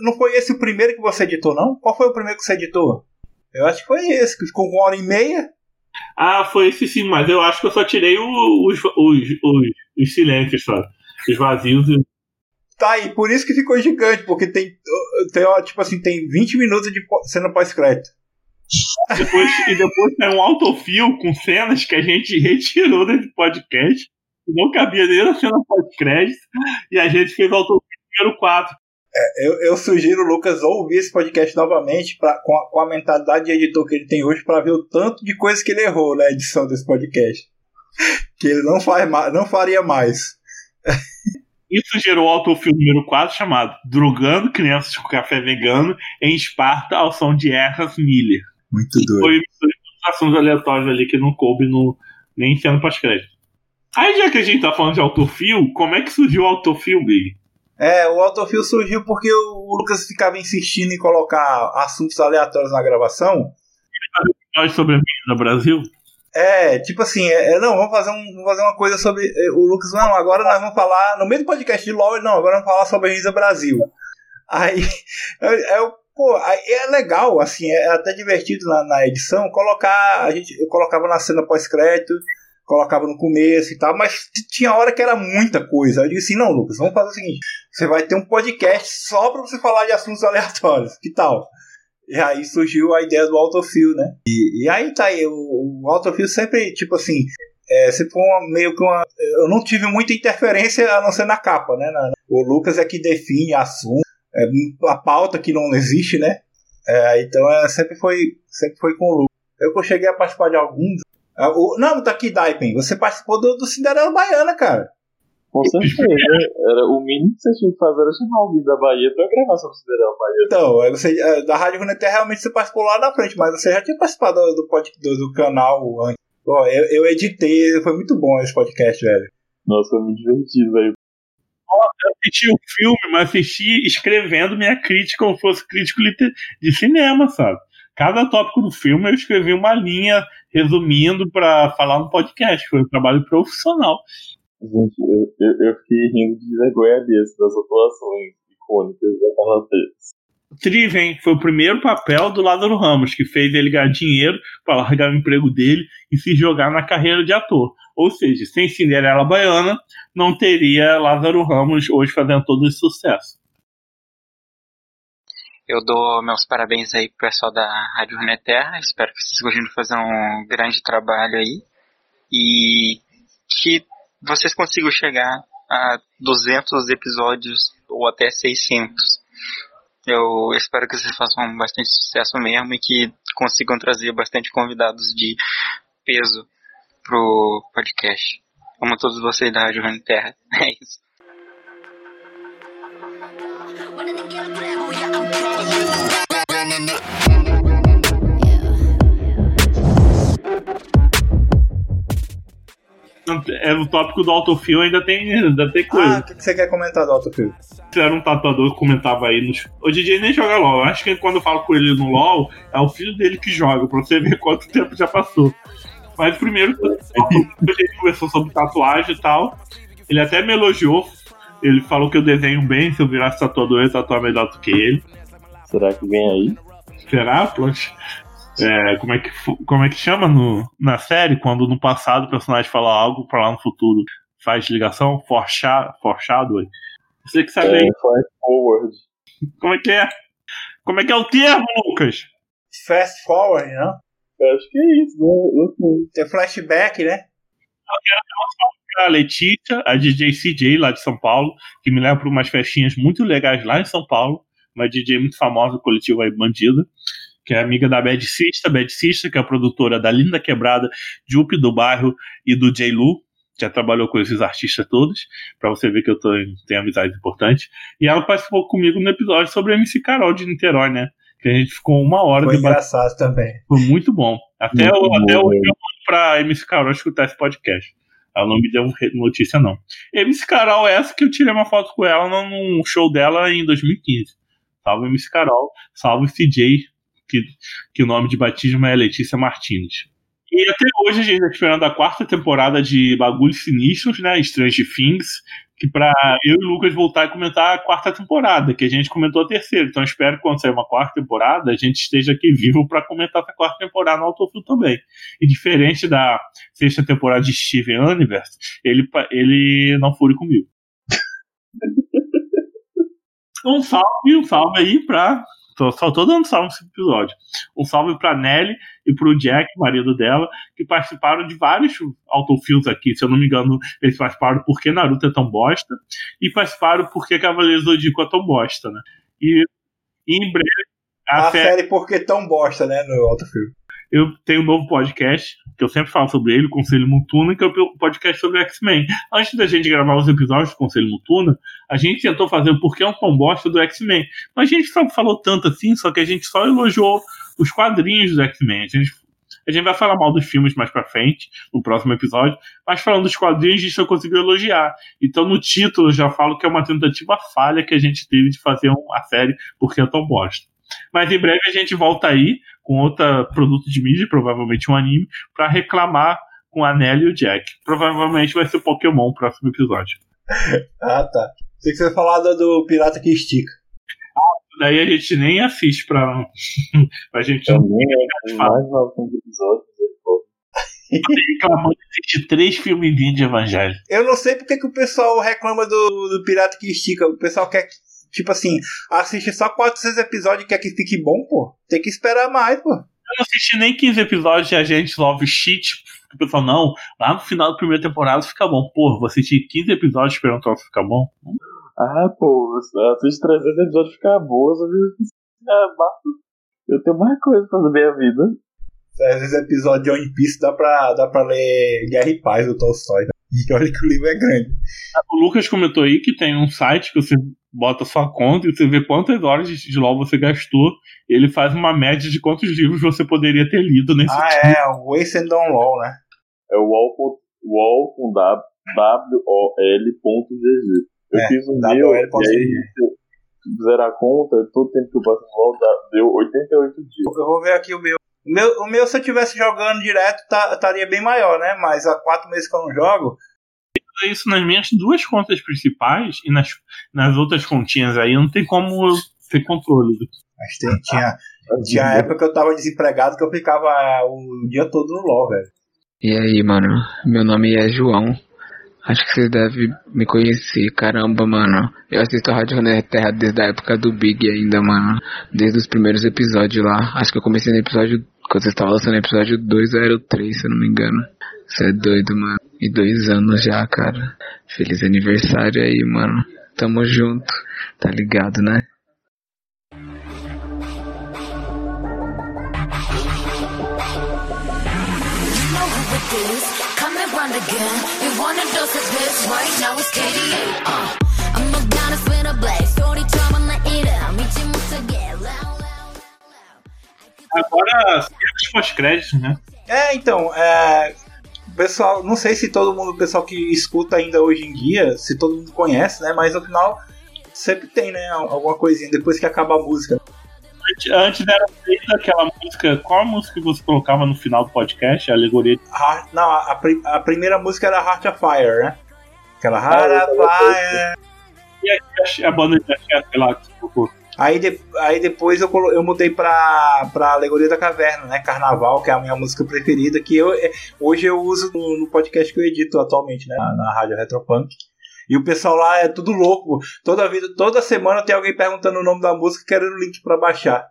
não, foi esse o primeiro que você editou, não? Qual foi o primeiro que você editou? Eu acho que foi esse, que ficou uma hora e meia. Ah, foi esse sim, mas eu acho que eu só tirei os, os, os, os silêncios, sabe? Os vazios e Tá aí, por isso que ficou gigante, porque tem, tem tipo assim, tem 20 minutos de cena pós-crédito. Depois, e depois tem um autofil com cenas que a gente retirou desse podcast. Não cabia nem na cena pós-crédito. E a gente fez o autofil número 4. É, eu, eu, sugiro o Lucas ouvir esse podcast novamente pra, com, a, com a mentalidade de editor que ele tem hoje para ver o tanto de coisas que ele errou na edição desse podcast. Que ele não, faz, não faria mais. Isso gerou o autofilme número 4 chamado Drogando Crianças com Café Vegano em Esparta ao som de Erras Miller. Muito doido. Foi ilustrações aleatórias ali que não coube no, nem sendo pós-crédito. Aí já que a gente tá falando de autofil, como é que surgiu o autofil, Big? É, o autofil surgiu porque o Lucas ficava insistindo em colocar assuntos aleatórios na gravação. Nós sobre a Avenida Brasil? É, tipo assim, é, é, não, vamos fazer, um, vamos fazer uma coisa sobre. é, o Lucas, não, agora nós vamos falar. No meio do podcast de LOL, não, agora vamos falar sobre a Avenida Brasil. Aí, eu, pô, aí é legal, assim, é até divertido na, na edição colocar. A gente, eu colocava na cena pós-crédito, colocava no começo e tal, mas tinha hora que era muita coisa. Eu disse assim, não, Lucas, vamos fazer o seguinte: você vai ter um podcast só pra você falar de assuntos aleatórios, que tal? E aí surgiu a ideia do autofill, né? E, e aí tá aí, o, o autofill sempre, tipo assim, é, sempre uma, meio que uma. Eu não tive muita interferência a não ser na capa, né? Na- o Lucas é que define assunto, é, a pauta que não existe, né? É, então é, sempre, foi, sempre foi com o Lucas. Eu cheguei a participar de alguns. Ah, o- não, tá aqui, Daipen. Você participou do, do Cinderela Baiana, cara. Com certeza. Era, o mínimo que você tinha que fazer era chamar alguém da Bahia pra gravar sobre o Cinderela Bahia. Então, você, eh, da Rádio Runeterra realmente você participou lá na frente, mas você já tinha participado do, do, do, do canal antes. Ó, eu, eu editei, foi muito bom esse podcast, velho. Nossa, foi muito divertido, velho. Eu assisti o filme, mas assisti escrevendo minha crítica como se fosse crítico de cinema, sabe? Cada tópico do filme eu escrevi uma linha resumindo pra falar no podcast. Foi um trabalho profissional. Gente, eu, eu, eu fiquei rindo de vergonha alheia das atuações icônicas da Carla Pérez. Triven foi o primeiro papel do Lázaro Ramos, que fez ele ganhar dinheiro para largar o emprego dele e se jogar na carreira de ator. Ou seja, sem Cinderela Baiana, não teria Lázaro Ramos hoje fazendo todo esse sucesso. Eu dou meus parabéns aí pro pessoal da Rádio Runeterra. Espero que vocês continuem fazendo um grande trabalho aí. E que vocês consigam chegar a 200 episódios ou até 600. Eu espero que vocês façam bastante sucesso mesmo e que consigam trazer bastante convidados de peso pro podcast. Amo todos vocês da Rádio Runeterra. É isso. É no tópico do autofil ainda tem, ainda tem Ah, coisa. o que, que você quer comentar do Autofill? Era um tatuador que comentava aí nos. O DJ nem joga LOL. Eu acho que quando eu falo com ele no LOL, é o filho dele que joga, pra você ver quanto tempo já passou. Mas primeiro, a gente conversou sobre tatuagem e tal, ele até me elogiou. Ele falou que eu desenho bem, se eu virasse tatuador, eu ia tatuar melhor do que ele. Será que vem aí? Será, Plant? É, como, é que, como é que chama no, na série? Quando no passado o personagem fala algo pra lá no futuro faz ligação? Forcha- Foreshadow? Você que sabe aí. É, fast forward. Como é que é? Como é que é o termo, Lucas? Fast forward, né? Eu acho que é isso, né? Eu sei. Tem flashback, né? A Letícia, a DJ CJ lá de São Paulo, que me leva para umas festinhas muito legais lá em São Paulo. Uma DJ muito famosa, coletiva aí, bandida. Que é amiga da Bad Sister, Bad Sister, que é a produtora da Linda Quebrada, Jupe do Bairro e do J. Lu. Já trabalhou com esses artistas todos, pra você ver que eu tô, tenho amizade importante. E ela participou comigo no episódio sobre a MC Carol de Niterói, né? Que a gente ficou uma hora Foi debatendo. engraçado também. Foi muito bom. Até, Muito o, bom, até eu mando pra MC Carol escutar esse podcast. Ela não me deu notícia, não. MC Carol é essa que eu tirei uma foto com ela num show dela em 2015. Salve MC Carol, salve CJ, que, que o nome de batismo é Letícia Martins. E até hoje a gente tá esperando a quarta temporada de Bagulhos Sinistros, né? Strange Things, que pra eu e o Lucas voltar e comentar a quarta temporada, que a gente comentou a terceira. Então espero que quando sair uma quarta temporada, a gente esteja aqui vivo pra comentar essa quarta temporada no Autofil também. E diferente da sexta temporada de Steven Universe, ele, ele não fure comigo. Um salve, um salve aí pra. Tô, só tô dando salve nesse episódio. Um salve pra Nelly e pro Jack, marido dela, que participaram de vários autofilms aqui. Se eu não me engano, eles participaram porque Naruto é tão bosta e participaram porque Cavaleiros do Zodíaco é tão bosta, né? E, e em breve a, A, série série Por que tão bosta, né? No Autofill. Eu tenho um novo podcast, que eu sempre falo sobre ele, o Conselho Mutuna, que é o podcast sobre X-Men. Antes da gente gravar os episódios do Conselho Mutuna, a gente tentou fazer o porquê é um tom bosta do X-Men. Mas a gente só falou tanto assim, só que a gente só elogiou os quadrinhos do X-Men. A gente, A gente vai falar mal dos filmes mais pra frente, no próximo episódio, mas falando dos quadrinhos, a gente só conseguiu elogiar. Então no título eu já falo que é uma tentativa falha que a gente teve de fazer uma série porque eu tão bosta. Mas em breve a gente volta aí com outro produto de mídia, provavelmente um anime, para reclamar com a Nelly e o Jack. Provavelmente vai ser o Pokémon o próximo episódio. Ah, tá. Tem que ser falado do Pirata que Estica. Daí a gente nem assiste pra, pra gente Também é o mais novo episódio. reclamando de assistir três filmes de evangelho. Eu não sei porque que o pessoal reclama do, do Pirata que Estica. O pessoal quer, que, tipo assim, assiste só 4, 6 episódios e quer que fique bom, pô. Tem que esperar mais, pô. Eu não assisti nem 15 episódios de Agente Love Shit. O pessoal, não, lá no final da primeira temporada fica bom. Pô, vou assistir 15 episódios esperando o troço ficar bom. Ah, pô, assiste 300 episódios ficar basta. eu tenho mais coisa pra fazer minha vida. Às vezes episódio de One Piece dá pra, dá pra ler Guerra e Paz do Tolstói. né? E olha que o livro é grande. O Lucas comentou aí que tem um site que você bota sua conta e você vê quantas horas de, de LOL você gastou. E ele faz uma média de quantos livros você poderia ter lido nesse Ah, tipo. é, o Waste and Down Law, né? É o wall, com- wall com W-O-L.gg. Eu É, fiz um WOL meu, e aí, se fizer a conta, todo o tempo que eu passo no LOL deu 88 dias. Eu vou ver aqui o meu. O meu, o meu se eu tivesse jogando direto, tá- estaria bem maior, né? Mas há quatro meses que eu não jogo. isso nas minhas duas contas principais e nas, nas outras continhas aí não tem como eu ter controle. Mas tem- tinha, tinha época que eu tava desempregado que eu ficava o dia todo no LOL, velho. E aí, mano? Meu nome é João. Acho que vocês devem me conhecer. Caramba, mano. Eu assisto a Rádio Terra desde a época do Big ainda, mano. Desde os primeiros episódios lá. Acho que eu comecei no episódio. Quando vocês estavam lançando episódio 2 ou era o 3, se eu não me engano. Você é doido, mano. E dois anos já, cara. Feliz aniversário aí, mano. Tamo junto. Tá ligado, né? You Agora, os pós-créditos, né? É, então, é, pessoal, não sei se todo mundo, pessoal que escuta ainda hoje em dia, se todo mundo conhece, né? Mas no final sempre tem, né? Alguma coisinha depois que acaba a música. Antes, era feita aquela música. Qual a música que você colocava no final do podcast? A alegoria? Não, a, a, a primeira música era Heart of Fire, né? Aquela of Fire. E a, a banda de axé, sei lá, que. Aí, de- aí depois eu, colo- eu mudei pra, pra Alegoria da Caverna, né? Carnaval, que é a minha música preferida, que eu, é, hoje eu uso no, no podcast que eu edito atualmente, né? Na, na Rádio Retropunk. E o pessoal lá é tudo louco. Toda vida, toda semana tem alguém perguntando o nome da música e querendo o link pra baixar.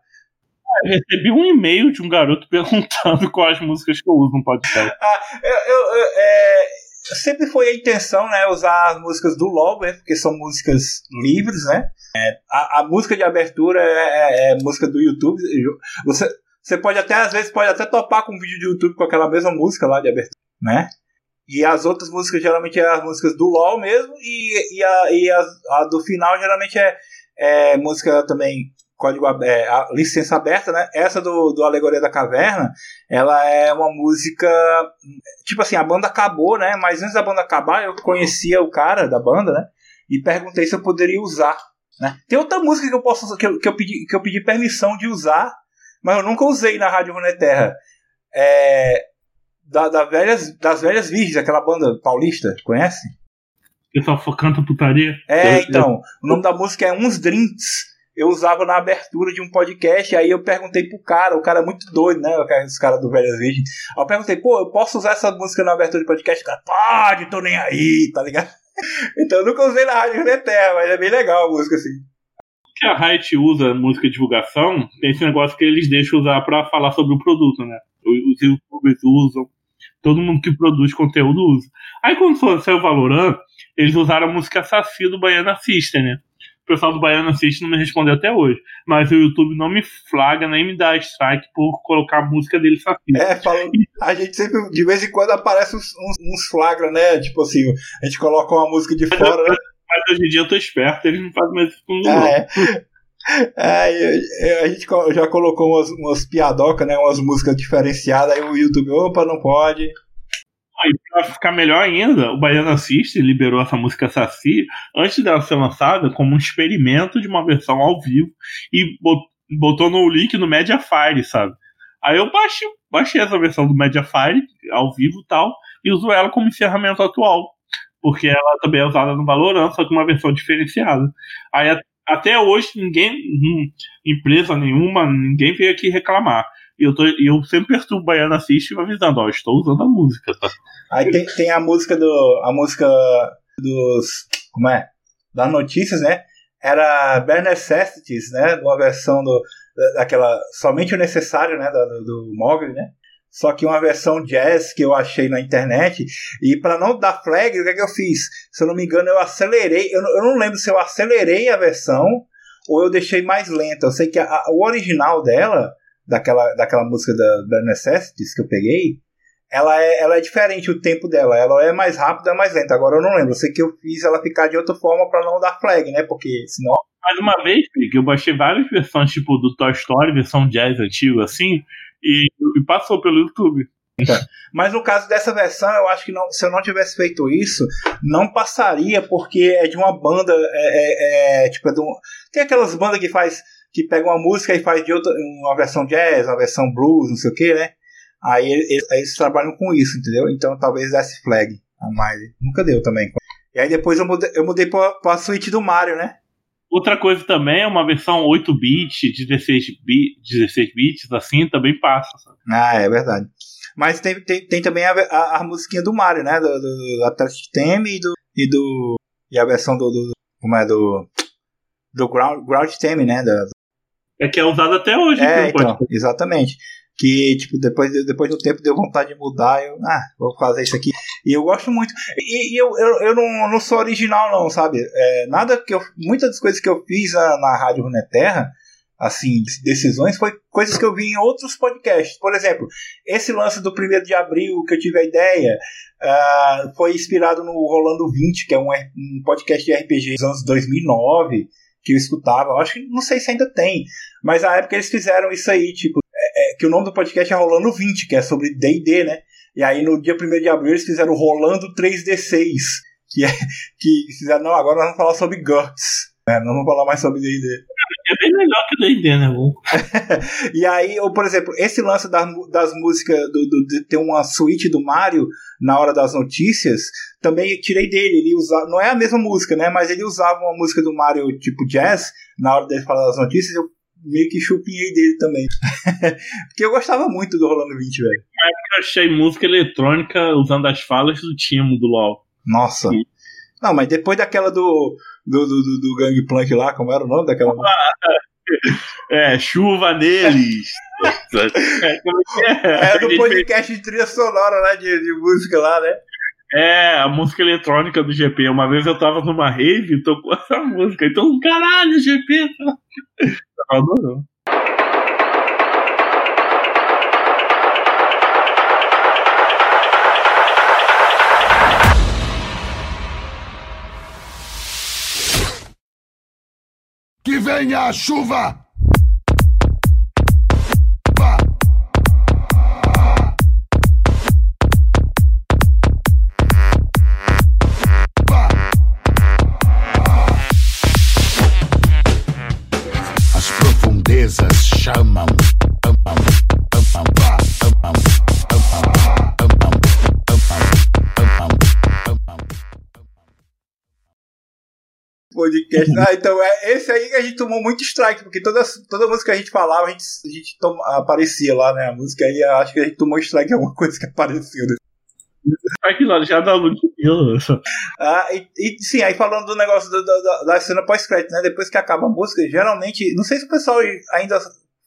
Eu recebi um e-mail de um garoto perguntando quais músicas que eu uso no podcast. Ah, eu, eu- eu- é, sempre foi a intenção, né? Usar as músicas do LoL, né, porque são músicas livres, né? É, a, a música de abertura é, é- é música do YouTube. Você, você pode até, às vezes, pode até topar com um vídeo do YouTube com aquela mesma música lá de abertura, né? E as outras músicas geralmente é as músicas do LoL mesmo, e, e, a, e as- a do final geralmente é, é música também código é, licença aberta, né? Essa do, do Alegoria da Caverna, ela é uma música tipo assim, a banda acabou, né? Mas antes da banda acabar, eu conhecia o cara da banda, né? E perguntei se eu poderia usar, né? Tem outra música que eu posso que eu, que eu pedi que eu pedi permissão de usar, mas eu nunca usei na Rádio Runeterra. É da, da velhas, das velhas virgens, aquela banda paulista, conhece? Pessoal só canta putaria. É, então, o nome da música é Uns Drinks. Eu usava na abertura de um podcast, aí eu perguntei pro cara, o cara é muito doido, né? Esse cara do Velhas Virgens. Aí eu perguntei, pô, eu posso usar essa música na abertura de podcast? O cara, pode, tô nem aí, tá ligado? Então eu nunca usei na Rádio Reneterra, mas é bem legal a música assim. que a Riot usa música de divulgação, tem esse negócio que eles deixam usar pra falar sobre o produto, né? Os os youtubers usam, todo mundo que produz conteúdo usa. Aí quando saiu o Valorant, eles usaram a música Saci do Baiana System, né? O pessoal do Baiana System não me respondeu até hoje. Mas o YouTube não me flaga nem me dá strike por colocar a música dele Saci. É, falando, a gente sempre, de vez em quando aparece uns, uns, flagra, né? Tipo assim, a gente coloca uma música de fora, né? Mas hoje em dia eu tô esperto, eles não fazem mais isso comigo. Ah, é. Eu- eu- a gente já colocou umas, umas piadocas, né? Umas músicas diferenciadas, aí o YouTube, opa, não pode. E pra ficar melhor ainda, o Baiana System liberou essa música Saci antes dela ser lançada como um experimento de uma versão ao vivo e bot- botou no link no Mediafire, sabe? Aí eu baixei, baixei essa versão do Mediafire ao vivo e tal e uso ela como encerramento atual. Porque ela também é usada no Valorant, só que uma versão diferenciada. Aí até hoje ninguém, hum, empresa nenhuma, ninguém veio aqui reclamar. E eu, tô, eu sempre perturbo o Baiana Assist avisando, ó, estou usando a música, tá? Aí tem, tem a música do. A música dos. Como é? Das notícias, né? Era Bare Necessities, né? Uma versão do, da- daquela. Somente o necessário, né? Do, do Mogli, né? Só que uma versão jazz que eu achei na internet. E para não dar flag, o que, é que eu fiz? Se eu não me engano, eu acelerei. Eu, eu não lembro se eu acelerei a versão ou eu deixei mais lenta. Eu sei que a- o original dela, daquela, daquela música da Bare Necessities que eu peguei, ela é, ela é diferente o tempo dela. Ela é mais rápida, é mais lenta. Agora eu não lembro. Eu sei que eu fiz ela ficar de outra forma para não dar flag, né? Porque senão. Mais uma vez, Felipe, eu baixei várias versões, tipo, do Toy Story, versão jazz antigo, assim, e, e passou pelo YouTube. Mas no caso dessa versão, eu acho que não, se eu não tivesse feito isso, não passaria, porque é de uma banda. É, é- é, tipo, é de um, tem aquelas bandas que faz. Que pegam uma música e faz de outra. uma versão jazz, uma versão blues, não sei o que, né? Aí eles, eles trabalham com isso, entendeu? Então talvez desse flag a mais. Nunca deu também. E aí depois eu mudei, eu mudei pra, pra suíte do Mario, né? Outra coisa também é uma versão 8-bit, 16, bit, 16 bits, assim, também passa. sabe? Ah, é verdade. Mas tem, tem, tem também a, a, a musiquinha do Mario, né? Do, do, do Atlético Theme e do. E, do, e a versão do. do como é? Do. Do Ground, Ground Theme, né? Da, É que é usado até hoje. é, pelo então, exatamente. Que, tipo, depois, depois do tempo deu vontade de mudar. Eu, ah, vou fazer isso aqui. E eu gosto muito. E, e eu, eu, eu não, não sou original, não, sabe? É, nada que eu. Muitas das coisas que eu fiz na, na Rádio Runeterra, assim, decisões, foi coisas que eu vi em outros podcasts. Por exemplo, esse lance do 1 de abril que eu tive a ideia. ah, foi inspirado no Rolando 20, que é um, um podcast de RPG dos anos 2009 que eu escutava. Eu acho que não sei se ainda tem, mas na época eles fizeram isso aí, tipo, é- é, que o nome do podcast é Rolando 20, que é sobre D&D, né? E aí no dia 1 de abril eles fizeram Rolando 3D6, que é que fizeram, não, agora nós vamos falar sobre GURPS. Né? Nós vamos falar mais sobre D&D. É bem melhor que o D&D, né? Bom, E aí, ou, por exemplo, esse lance das, das músicas, do, do- de ter uma suíte do Mario na hora das notícias, também tirei dele. Ele usava, não é a mesma música, né? Mas ele usava uma música do Mario tipo jazz na hora dele falar das notícias. Eu meio que chupinhei dele também. Porque eu gostava muito do Rolando 20, velho. eu achei música eletrônica usando as falas do Timo do LoL. Nossa. Não, mas depois daquela do, do, do, do, do Gangplank lá, como era o nome daquela música? É, chuva neles. É, como é é? Era do podcast de trilha sonora lá, de, de música lá, né? É, a música eletrônica do GP. Uma vez eu tava numa rave e tocou essa música. Então, caralho, GP. Tava Que venha a chuva! Podcast. Ah, então é esse aí que a gente tomou muito strike, porque toda, toda música que a gente falava, a gente, a gente toma- aparecia lá, né? A música aí, acho que a gente tomou strike em alguma coisa que apareceu. Né? Aquilo já dá Ludmilla. Ah, e, e sim, aí falando do negócio do- do- da, da cena pós-crédito, né? Depois que acaba a música, geralmente, não sei se o pessoal ainda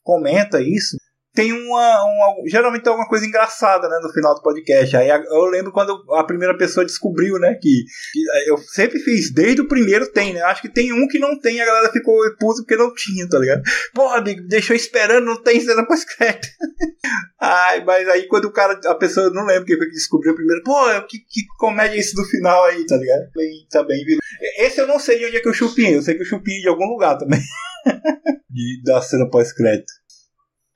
comenta isso, tem uma, uma- Geralmente tem alguma coisa engraçada, né, no final do podcast. Aí eu lembro quando a primeira pessoa descobriu, né, que, que eu sempre fiz, desde o primeiro tem, né? Acho que tem um que não tem, a galera ficou puta porque não tinha, tá ligado? Porra, amigo, deixou esperando, não tem cena pós-crédito. Ai, mas aí quando o cara, a pessoa, não lembro quem foi que descobriu primeiro, pô, que, que comédia é isso do final aí, tá ligado? Também, também virou. Esse eu não sei de onde é que eu chupinho, eu sei que eu chupinho de algum lugar também. de, da cena pós-crédito.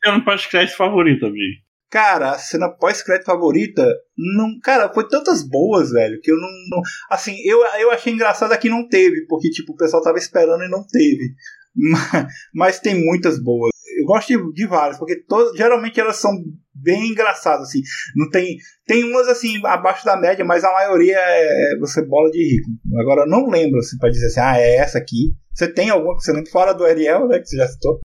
Eu não posso crédito favorito, amigo. Cara, a cena pós-crédito favorita, não, cara, foi tantas boas, velho, que eu não, não- assim, eu, eu achei engraçado a que não teve, porque tipo, o pessoal tava esperando e não teve. Mas, mas tem muitas boas. Eu gosto de, de várias, porque todas, geralmente elas são bem engraçadas, assim. Não tem, tem umas assim abaixo da média, mas a maioria é, é você bola de rico. Agora eu não lembro assim para dizer assim, ah, é essa aqui. Você tem alguma que você lembra fora do Ariel, né, que você já citou?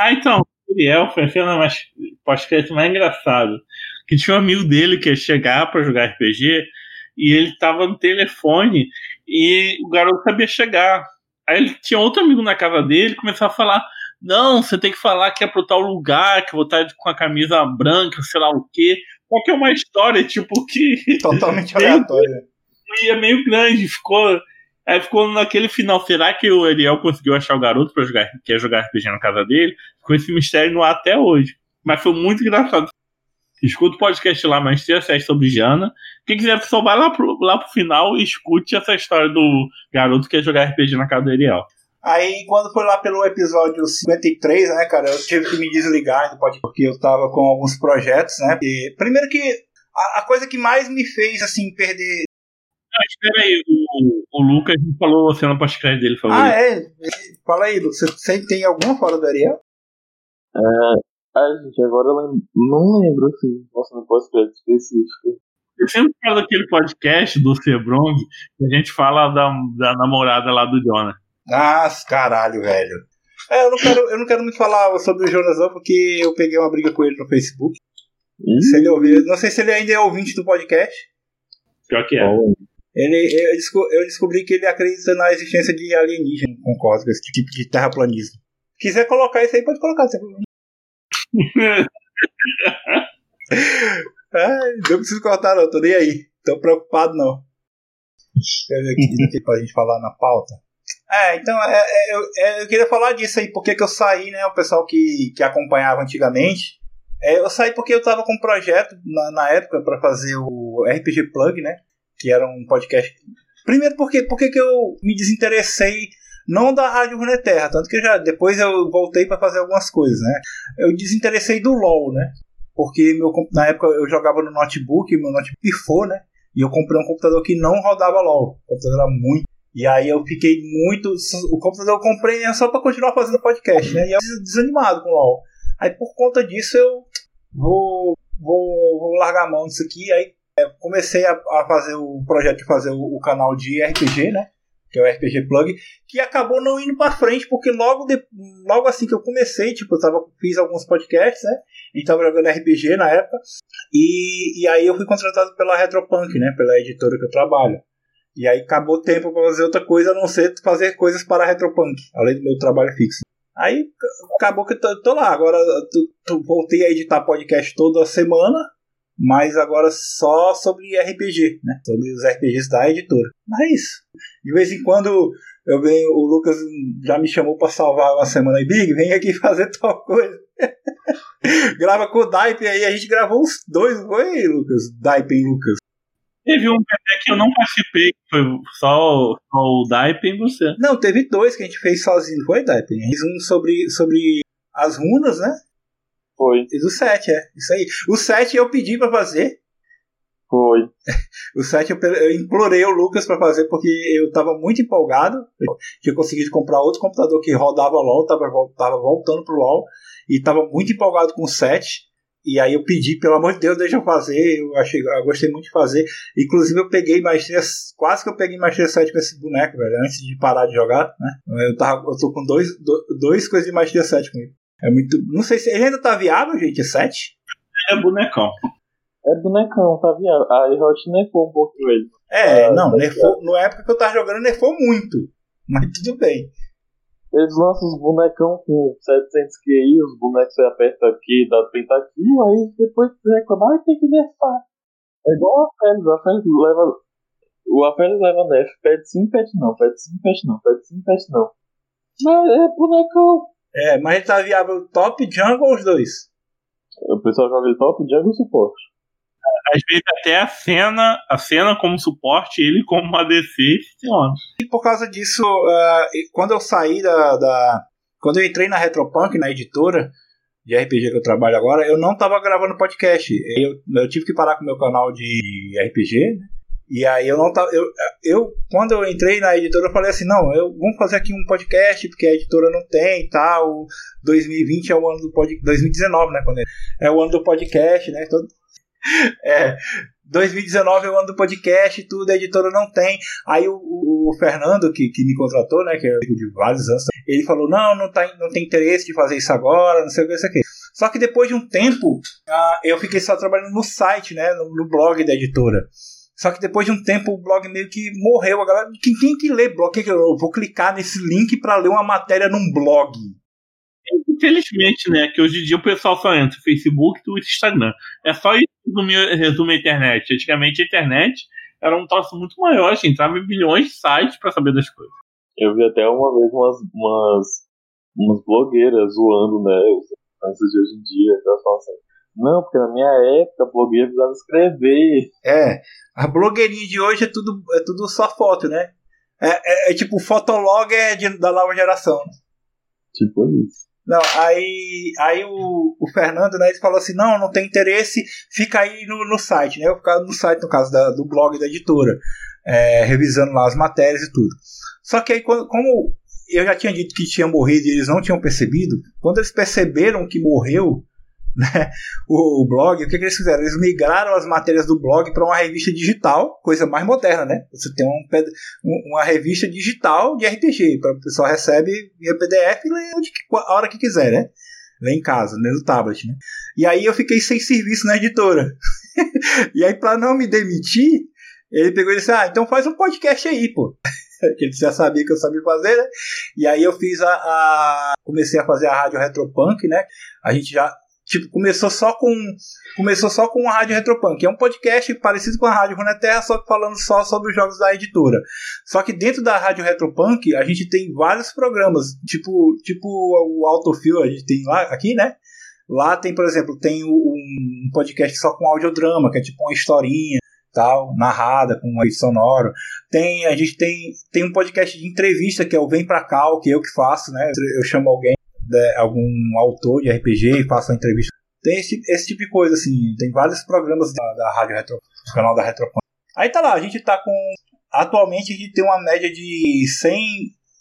Ah, então, o Uriel foi a cena mais pós-crédito mais engraçado. Que tinha um amigo dele que ia chegar pra jogar RPG e ele tava no telefone e o garoto sabia chegar. Aí ele tinha outro amigo na casa dele começou a falar: Não, você tem que falar que é pro tal lugar, que eu vou estar com a camisa branca, sei lá o quê. Qual que é uma história, tipo, que. Totalmente aleatória. E é meio grande, ficou. Aí ficou naquele final. Será que o Ariel conseguiu achar o garoto pra jogar, que ia jogar RPG na casa dele? Ficou esse mistério no ar até hoje. Mas foi muito engraçado. Escuta o podcast lá, mas tem acesso sobre Jana. Quem quiser, só vai lá pro, lá pro final e escute essa história do garoto que ia jogar RPG na casa do Ariel. Aí, quando foi lá pelo episódio 53, né, cara, eu tive que me desligar do podcast porque eu tava com alguns projetos, né? E, primeiro que a, a coisa que mais me fez, assim, perder. Ah, espera aí, o, o Lucas falou a cena pós-crédito dele, favor. Ah, é? Fala aí, Lu, você, tem alguma fora do Ariel? É, ah, gente, agora eu não lembro, assim, nossa, não posso crédito específico. Eu sempre falo daquele podcast do Sebrong que a gente fala da, da namorada lá do Jonah. Ah, caralho, velho. É, eu não quero, eu não quero muito falar sobre o Jonas, não, porque eu peguei uma briga com ele no Facebook. Se ele ouvir, não sei se ele ainda é ouvinte do podcast. Pior que é. Ele, eu, desco- eu descobri que ele acredita na existência de alienígena. Concordo com esse tipo de terraplanismo. Se quiser colocar isso aí, pode colocar. Sem problema. Ai, não preciso cortar, não. Tô nem aí. Tô preocupado, não. Deixa eu ver aqui o que pra gente falar na pauta. É, então, é, é, eu, é, eu queria falar disso aí, porque que eu saí, né? O pessoal que, que acompanhava antigamente. É, eu saí porque eu tava com um projeto na, na época pra fazer o RPG Plug, né? Que era um podcast. Primeiro, porque, porque que eu me desinteressei não da Rádio Runeterra, tanto que já depois eu voltei pra fazer algumas coisas, né? Eu desinteressei do LoL, né? Porque meu, na época eu jogava no notebook, meu notebook pifou, né? E eu comprei um computador que não rodava LoL. O computador era muito. E aí eu fiquei muito. O computador eu comprei né, só pra continuar fazendo podcast, né? E eu desanimado com o LoL. Aí por conta disso eu vou, vou, vou largar a mão disso aqui. Aí comecei a, a fazer o projeto de fazer o, o canal de RPG, né? Que é o RPG Plug, que acabou não indo pra frente, porque logo, de, logo assim que eu comecei, tipo, eu tava, fiz alguns podcasts, né? A gente tava jogando RPG na época. E, e aí eu fui contratado pela Retropunk, né? Pela editora que eu trabalho. E aí acabou o tempo pra fazer outra coisa a não ser fazer coisas para a Retropunk, além do meu trabalho fixo. Aí acabou que eu tô, tô lá. Agora tu, tu- voltei a editar podcast toda semana, mas agora só sobre RPG, né? Sobre os RPGs da editora. Mas é isso. De vez em quando eu venho, o Lucas já me chamou pra salvar uma semana aí, Big, vem aqui fazer tal coisa. Grava com o Daipen aí, a gente gravou uns dois, foi, Lucas? Daipen e Lucas. Teve um até que eu não participei, que foi só, só o Daipen e você. Não, teve dois que a gente fez sozinho, foi, Daipen? A gente fez um sobre, sobre as runas, né? Foi. Fez o 7, é. Isso aí. O 7 eu pedi pra fazer. Foi. O 7 eu, eu implorei o Lucas pra fazer porque eu tava muito empolgado. Eu tinha conseguido comprar outro computador que rodava LOL, tava, tava voltando pro LOL. E tava muito empolgado com o 7. E aí eu pedi, pelo amor de Deus, deixa eu fazer. Eu, achei, eu gostei muito de fazer. Inclusive eu peguei maestria, quase que eu peguei maestria 7 com esse boneco, velho, antes de parar de jogar, né? Eu, tava, eu tô com dois, do- dois coisas de maestria 7 com ele. É muito. Não sei se ele ainda tá viável, gente, é 7? É bonecão. É bonecão, tá vendo? A Riot nerfou um pouco ele. É, Ah, não, tá nerfou, na época que eu tava jogando, nerfou muito. Mas tudo bem. Eles lançam os bonecão com 700 QI, os bonecos você aperta aqui, dá tentativa, aí depois reclamar, ah, tem que nerfar. É igual a Félix, a Félix leva. O Apelis leva nerf, pede sim, pede não, pede sim, pede não, pede sim, pede não. Mas é bonecão. É, mas ele tá viável top jungle ou os dois? O pessoal joga ele top jungle e suporte. Às vezes até a cena, a cena como suporte, ele como ADC, funciona. E por causa disso, e quando eu saí da, da- Quando eu entrei na Retropunk, na editora de RPG que eu trabalho agora, eu não tava gravando podcast. Eu, eu tive que parar com o meu canal de RPG, né? E aí eu não tava. Eu, eu, quando eu entrei na editora, eu falei assim, não, eu, vamos fazer aqui um podcast, porque a editora não tem e tal. 2020 é o ano do podcast. 2019, né? Quando é, o ano do podcast, né? Todo, é, 2019 é o ano do podcast e tudo, a editora não tem. Aí o, o- Fernando, que, que me contratou, né, que é amigo de vários anos, ele falou: não, não, tá, não tem interesse de fazer isso agora, não sei o que, isso aqui. Só que depois de um tempo, ah, eu fiquei só trabalhando no site, né, no blog da editora. Só que depois de um tempo o blog meio que morreu. A galera, quem tem que ler blog? Eu vou clicar nesse link para ler uma matéria num blog. Infelizmente, né? Que hoje em dia o pessoal só entra no Facebook, Twitter e Instagram. É só isso que resume, resume a internet. Antigamente a internet era um troço muito maior, a gente entrava em bilhões de sites pra saber das coisas. Eu vi até uma vez umas, umas, umas blogueiras zoando, né? Os influencers de hoje em dia. Elas falam assim, não, porque na minha época blogueira precisava escrever. É, a blogueirinha de hoje é tudo, é tudo só foto, né? É, é, é tipo fotolog é de- da nova geração. Tipo isso. Não, aí, aí o, o Fernando, né, ele falou assim, não, não tem interesse, fica aí no, no site, né? Eu ficava no site, no caso da- do blog da editora, é, revisando lá as matérias e tudo. Só que aí, quando- como eu já tinha dito que tinha morrido e eles não tinham percebido, quando eles perceberam que morreu, né, o, blog, o que, que eles fizeram? Eles migraram as matérias do blog para uma revista digital, coisa mais moderna, né? Você tem um, um- uma revista digital de RPG, para o pessoal recebe via PDF e lê onde a hora que quiser, né? Lê em casa, lê no tablet, né? E aí eu fiquei sem serviço na editora. e aí, para não me demitir, ele pegou e disse: Ah, então faz um podcast aí, pô. que ele já sabia que eu sabia fazer, né? E aí eu fiz a, a- Comecei a fazer a rádio Retropunk, né? A gente já. Tipo, começou só com. Começou só com a Rádio Retropunk, é um podcast parecido com a Rádio Runeterra, só que falando só sobre os jogos da editora. Só que dentro da Rádio Retropunk, a gente tem vários programas, tipo, tipo o Autofill, a gente tem lá, aqui, né? Lá tem, por exemplo, tem um podcast só com audiodrama, que é tipo uma historinha, tal, narrada, com um efeito sonoro. Tem, a gente tem, tem um podcast de entrevista, que é o Vem Pra Cá, que eu que faço, né? Eu chamo alguém, né, algum autor de RPG e faço a entrevista. Tem esse, esse tipo de coisa, assim. Tem vários programas da, da Rádio Retro, do canal da Retropunk. Aí tá lá, a gente tá com. Atualmente a gente tem uma média de 100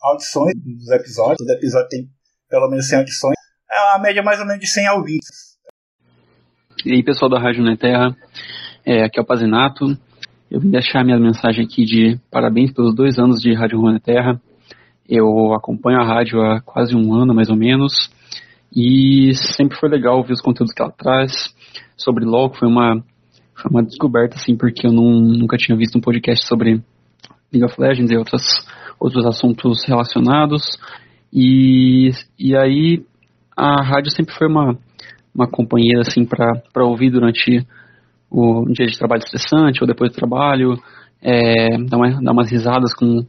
audições dos episódios. Todo episódio tem pelo menos 100 audições. É uma média mais ou menos de 100 ouvintes. E aí, pessoal da Rádio Neterra, é, aqui é o Pazinato. Eu vim deixar minha mensagem aqui de parabéns pelos dois anos de Rádio Neterra. Eu acompanho a rádio há quase um ano, mais ou menos, e sempre foi legal ouvir os conteúdos que ela traz. Sobre LoL, foi uma, foi uma descoberta, assim, porque eu não, nunca tinha visto um podcast sobre League of Legends e outras, outros assuntos relacionados. E, e aí, a rádio sempre foi uma, uma companheira assim para ouvir durante o dia de trabalho estressante ou depois do trabalho, é, dar, uma, dar umas risadas com,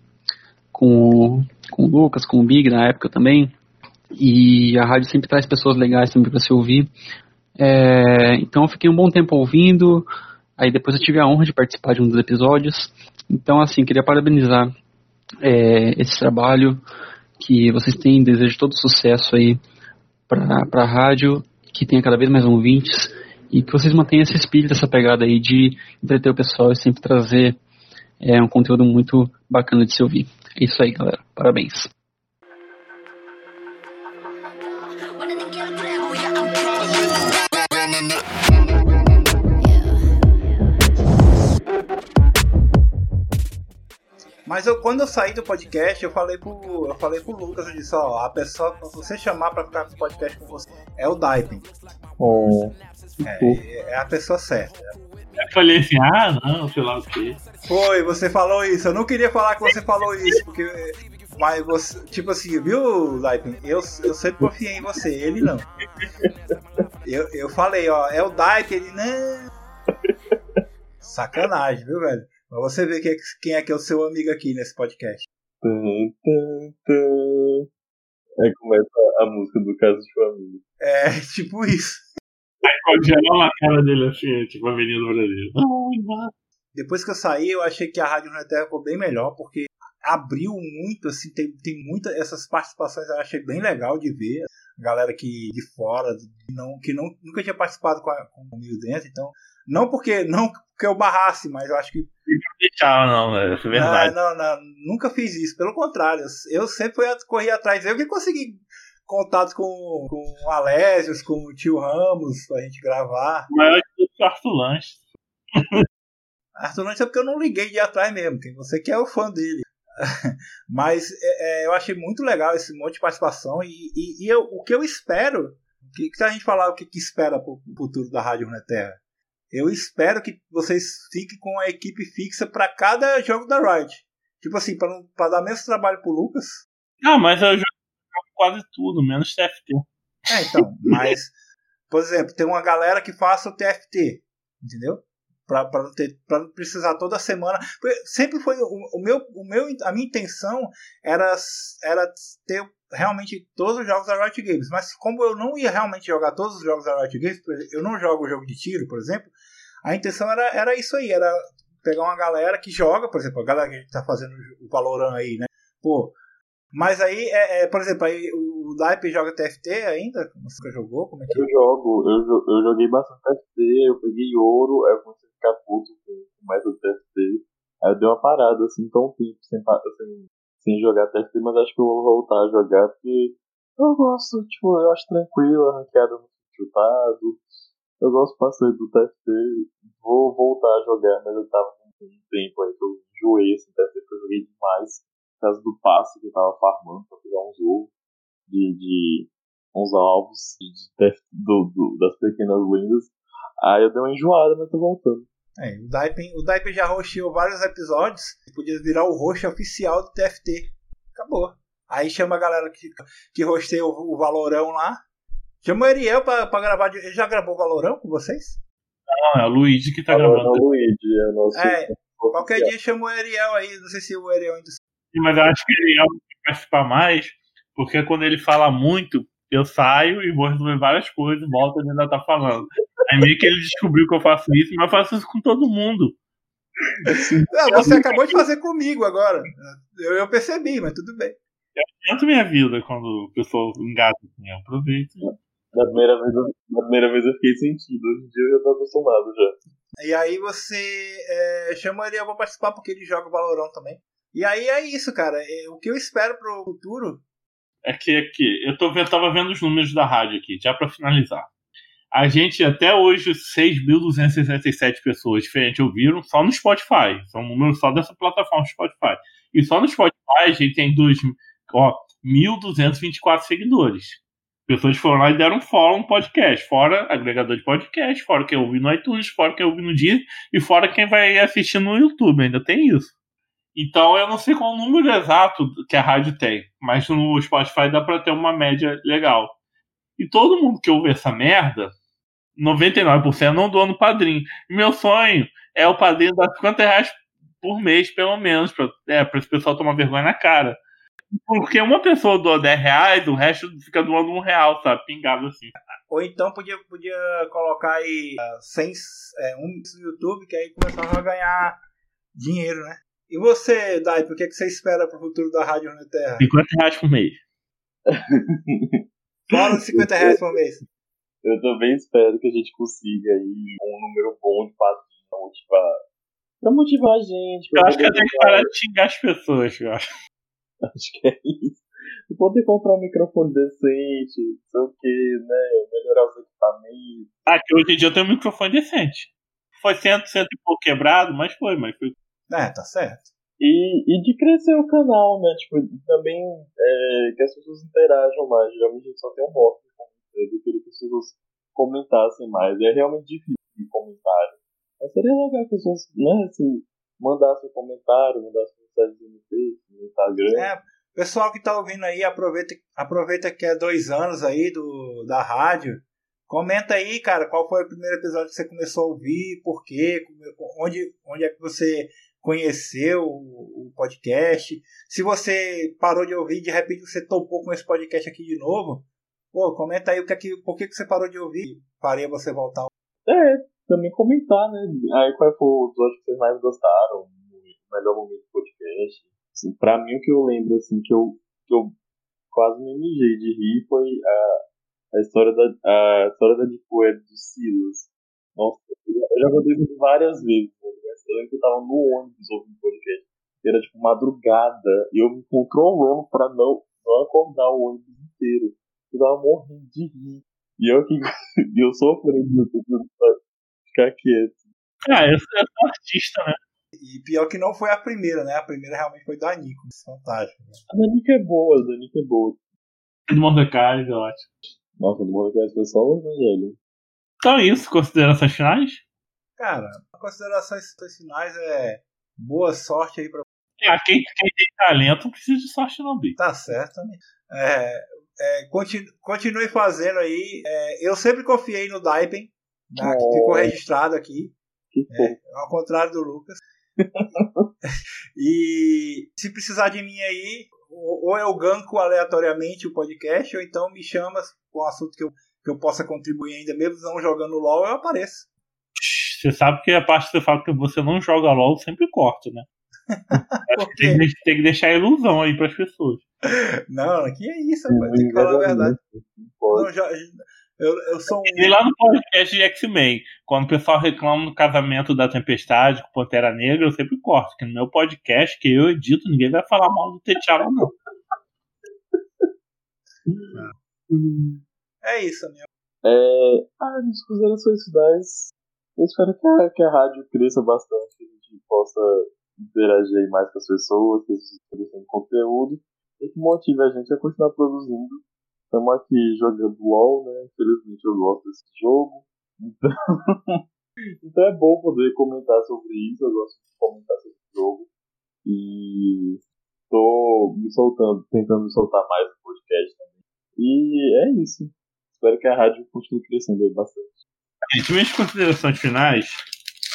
com, com o Lucas, com o Big na época também. E a rádio sempre traz pessoas legais também para se ouvir. É, então eu fiquei um bom tempo ouvindo, aí depois eu tive a honra de participar de um dos episódios. Então assim, queria parabenizar é, esse trabalho que vocês têm, desejo todo sucesso aí para a rádio, que tenha cada vez mais ouvintes e que vocês mantenham esse espírito, essa pegada aí de entreter o pessoal e sempre trazer é, um conteúdo muito bacana de se ouvir. É isso aí, galera. Parabéns. Mas eu, quando eu saí do podcast, eu falei pro, eu falei pro Lucas, eu disse, ó, a pessoa pra você chamar pra ficar no podcast com você é o Daipen. Oh, É, é a pessoa certa. Eu falei assim, ah, não, sei lá o quê. Foi, você falou isso. Eu não queria falar que você falou isso, porque Mas você, tipo assim, viu, Daipin? Eu, eu sempre confiei em você, ele não. Eu, eu falei, ó, é o Daipin, ele não. Sacanagem, viu, velho? Pra você ver quem é, quem é que é o seu amigo aqui nesse podcast. Aí começa a música do caso de família. É, tipo isso. Aí congela a cara dele assim, tipo a Avenida do Brasil. Depois que eu saí, eu achei que a Rádio Runeterra ficou bem melhor, porque abriu muito, assim, tem, tem muitas essas participações eu achei bem legal de ver. A galera que de fora, que, não, que não, nunca tinha participado com, a, comigo dentro, então. Não porque, não porque eu barrasse, mas eu acho que. Não deixava, não, é verdade. Não, não, não, nunca fiz isso. Pelo contrário, eu sempre fui, corri atrás. Eu que consegui contatos com, com o Alésios, com o tio Ramos, pra gente gravar. O maior de tudo é o Arthur Lanche é porque eu não liguei de atrás mesmo. Tem você que é o fã dele. Mas é, é, eu achei muito legal esse monte de participação e, e, e eu, o que eu espero, que, que a gente falar o que, que espera pro futuro da Rádio Runeterra, eu espero que vocês fiquem com a equipe fixa para cada jogo da Riot. Tipo assim, para dar menos trabalho pro Lucas. Não, mas eu jogo quase tudo, menos TFT. É, então, mas, por exemplo, tem uma galera que faça o TFT, entendeu? Pra, não ter, não precisar toda semana. Sempre foi o, o meu, o meu, a minha intenção era, era ter realmente todos os jogos da Riot Games. Mas como eu não ia realmente jogar todos os jogos da Riot Games, eu não jogo jogo de tiro, por exemplo, a intenção era, era isso aí, era pegar uma galera que joga, por exemplo, a galera que tá fazendo o Valorant aí, né? Pô, mas aí, é, é, por exemplo, aí o Daipe joga TFT ainda? Você jogou? Como é que Eu jogo, eu, eu joguei bastante TFT, eu peguei ouro, eu ficar puto com, o TFT. Aí eu dei uma parada assim, tão tempo sem, sem, sem jogar TFT, mas acho que eu vou voltar a jogar porque eu gosto, tipo, eu acho tranquilo, a ranqueada não chutado. Eu gosto bastante do TFT, vou voltar a jogar, mas eu tava com um tempo aí que eu enjoei assim, TFT, porque eu joguei demais por causa do passe que eu tava farmando pra pegar uns ovos de, de uns alvos de, de do, do- das pequenas lendas. Aí eu dei uma enjoada, mas tô voltando. É, o Daipen, o Daipen já rosteou vários episódios, podia virar o host oficial do TFT. Acabou. Aí chama a galera que, que rosteia o, o Valorão lá. Chama o Ariel pra, pra gravar. de- Ele já gravou o Valorão com vocês? Não, é o Luigi que tá Agora gravando. é o Luigi, é o nosso. É, qualquer dia chama o Ariel aí. Não sei se o Ariel ainda. Sim, Mas eu acho que o que participar mais, porque quando ele fala muito, eu saio e vou resolver várias coisas, volto e ele ainda tá falando. Aí meio que ele descobriu que eu faço isso, mas eu faço isso com todo mundo. Não, você acabou de fazer comigo agora. Eu, eu percebi, mas tudo bem. Tanto minha vida quando o pessoal engata assim, eu aproveito. Na primeira, vez, eu- na primeira vez eu fiquei sentido, hoje em dia eu já tô acostumado já. E aí você é, chama o Ariel pra participar porque ele joga Valorão também. E aí é isso, cara. É, o que eu espero pro futuro. É que aqui, eu tô vendo, tava vendo os números da rádio aqui, já pra finalizar. A gente, até hoje, 6.267 pessoas diferentes ouviram só no Spotify. São números só dessa plataforma Spotify. E só no Spotify a gente tem dois, ó, 1.224 seguidores. Pessoas foram lá e deram follow no podcast. Fora agregador de podcast, fora quem ouve no iTunes, fora quem ouve no dia e fora quem vai assistir no YouTube. Ainda tem isso. Então eu não sei qual o número exato que a rádio tem, mas no Spotify dá pra ter uma média legal. E todo mundo que ouve essa merda, 99% não doa no padrinho. Meu sonho é o padrinho dar 50 reais por mês, pelo menos, pra, é, pra esse pessoal tomar vergonha na cara. Porque uma pessoa doa 10 reais, o resto fica doando um real, sabe? Pingado assim. Ou então podia, podia colocar aí ah, 100, é, um no YouTube, que aí começava a ganhar dinheiro, né? E você, Daipo, o que, é que você espera pro futuro da Rádio Runeterra? 50 reais por mês. Fora os 50 reais por mês. Eu também espero que a gente consiga aí um número bom de padrinhos pra motivar. Pra motivar a gente. pra Eu acho que tenho que parar de xingar as pessoas, eu acho. Acho que é isso. E poder comprar um microfone decente, não sei o que, né? Melhorar os equipamentos. Ah, que hoje em dia eu tenho um microfone decente. Foi cento, cento e pouco quebrado, mas foi, mas foi. É, tá certo. E, e de crescer o canal, né? Tipo, também é, que as pessoas interajam mais. Geralmente a gente só tem um comentário. Eu queria que as pessoas comentassem mais. É realmente difícil de comentário. Mas seria legal que as pessoas, né, assim, mandassem um comentário, mandassem mensagem no Face, no Instagram. É, Pessoal que tá ouvindo aí, aproveita, aproveita que é dois anos aí do, da rádio. Comenta aí, cara, qual foi o primeiro episódio que você começou a ouvir, por quê, onde, onde é que você conheceu o, o podcast. Se você parou de ouvir, de repente você topou com esse podcast aqui de novo, pô, comenta aí o que é que, por que, que você parou de ouvir. Faria você voltar. É, também comentar, né? Aí qual foi o episódio que vocês mais gostaram, o melhor momento do podcast. Assim, pra mim, o que eu lembro, assim, que eu, que eu quase me mijei de rir foi a, a história da a história da Deep Web do Silas. Nossa, eu já contei isso várias vezes, né? Eu lembro que eu tava no ônibus ouvindo o podcast. Era tipo madrugada, e eu me controlando pra não, não acordar o ônibus inteiro. Eu tava morrendo de rir. E eu que e eu sofrendo pra ficar quieto. Ah, eu sou eu artista, né? E pior que não foi a primeira, né? A primeira realmente foi da Nico. Fantástico. Né? A Danica é boa, a Danica é boa. Do Mordecai, é ótimo. Nossa, do Mordecai foi só o Evangelho. Então é isso, considerações finais? Cara, considerações finais é boa sorte aí pra Ah, quem, quem tem talento não precisa de sorte não, Bi. Tá certo também. É, é, continue, continue fazendo aí. É, eu sempre confiei no Daipen, né, que ficou registrado aqui, é, ao contrário do Lucas. e se precisar de mim aí, ou ou eu ganco aleatoriamente o podcast, ou então me chama com um assunto que eu, que eu possa contribuir ainda, mesmo não jogando LOL, eu apareço. Você sabe que a parte que você fala que você não joga LOL eu sempre corta, né? Acho que tem, que tem que deixar a ilusão aí pras pessoas. Não, que é isso, rapaz, tem que falar a verdade. Não, já- eu, eu sou um. E lá no podcast de X-Men, quando o pessoal reclama do casamento da Tempestade com Pantera Negra, eu sempre corto. Que no meu podcast, que eu edito, ninguém vai falar mal do T'Challa, não. É isso, minha. É, ah, nas considerações finais, eu espero que a, que a rádio cresça bastante, que a gente possa interagir mais com as pessoas, que as pessoas produzindo conteúdo, e que motive a gente a continuar produzindo. Estamos aqui jogando LOL, né? Infelizmente eu gosto desse jogo. Então, então é bom poder comentar sobre isso, eu gosto de comentar sobre o jogo. E tô me soltando, tentando me soltar mais no podcast também. E é isso. Espero que a rádio continue crescendo aí bastante. Gente, minhas considerações finais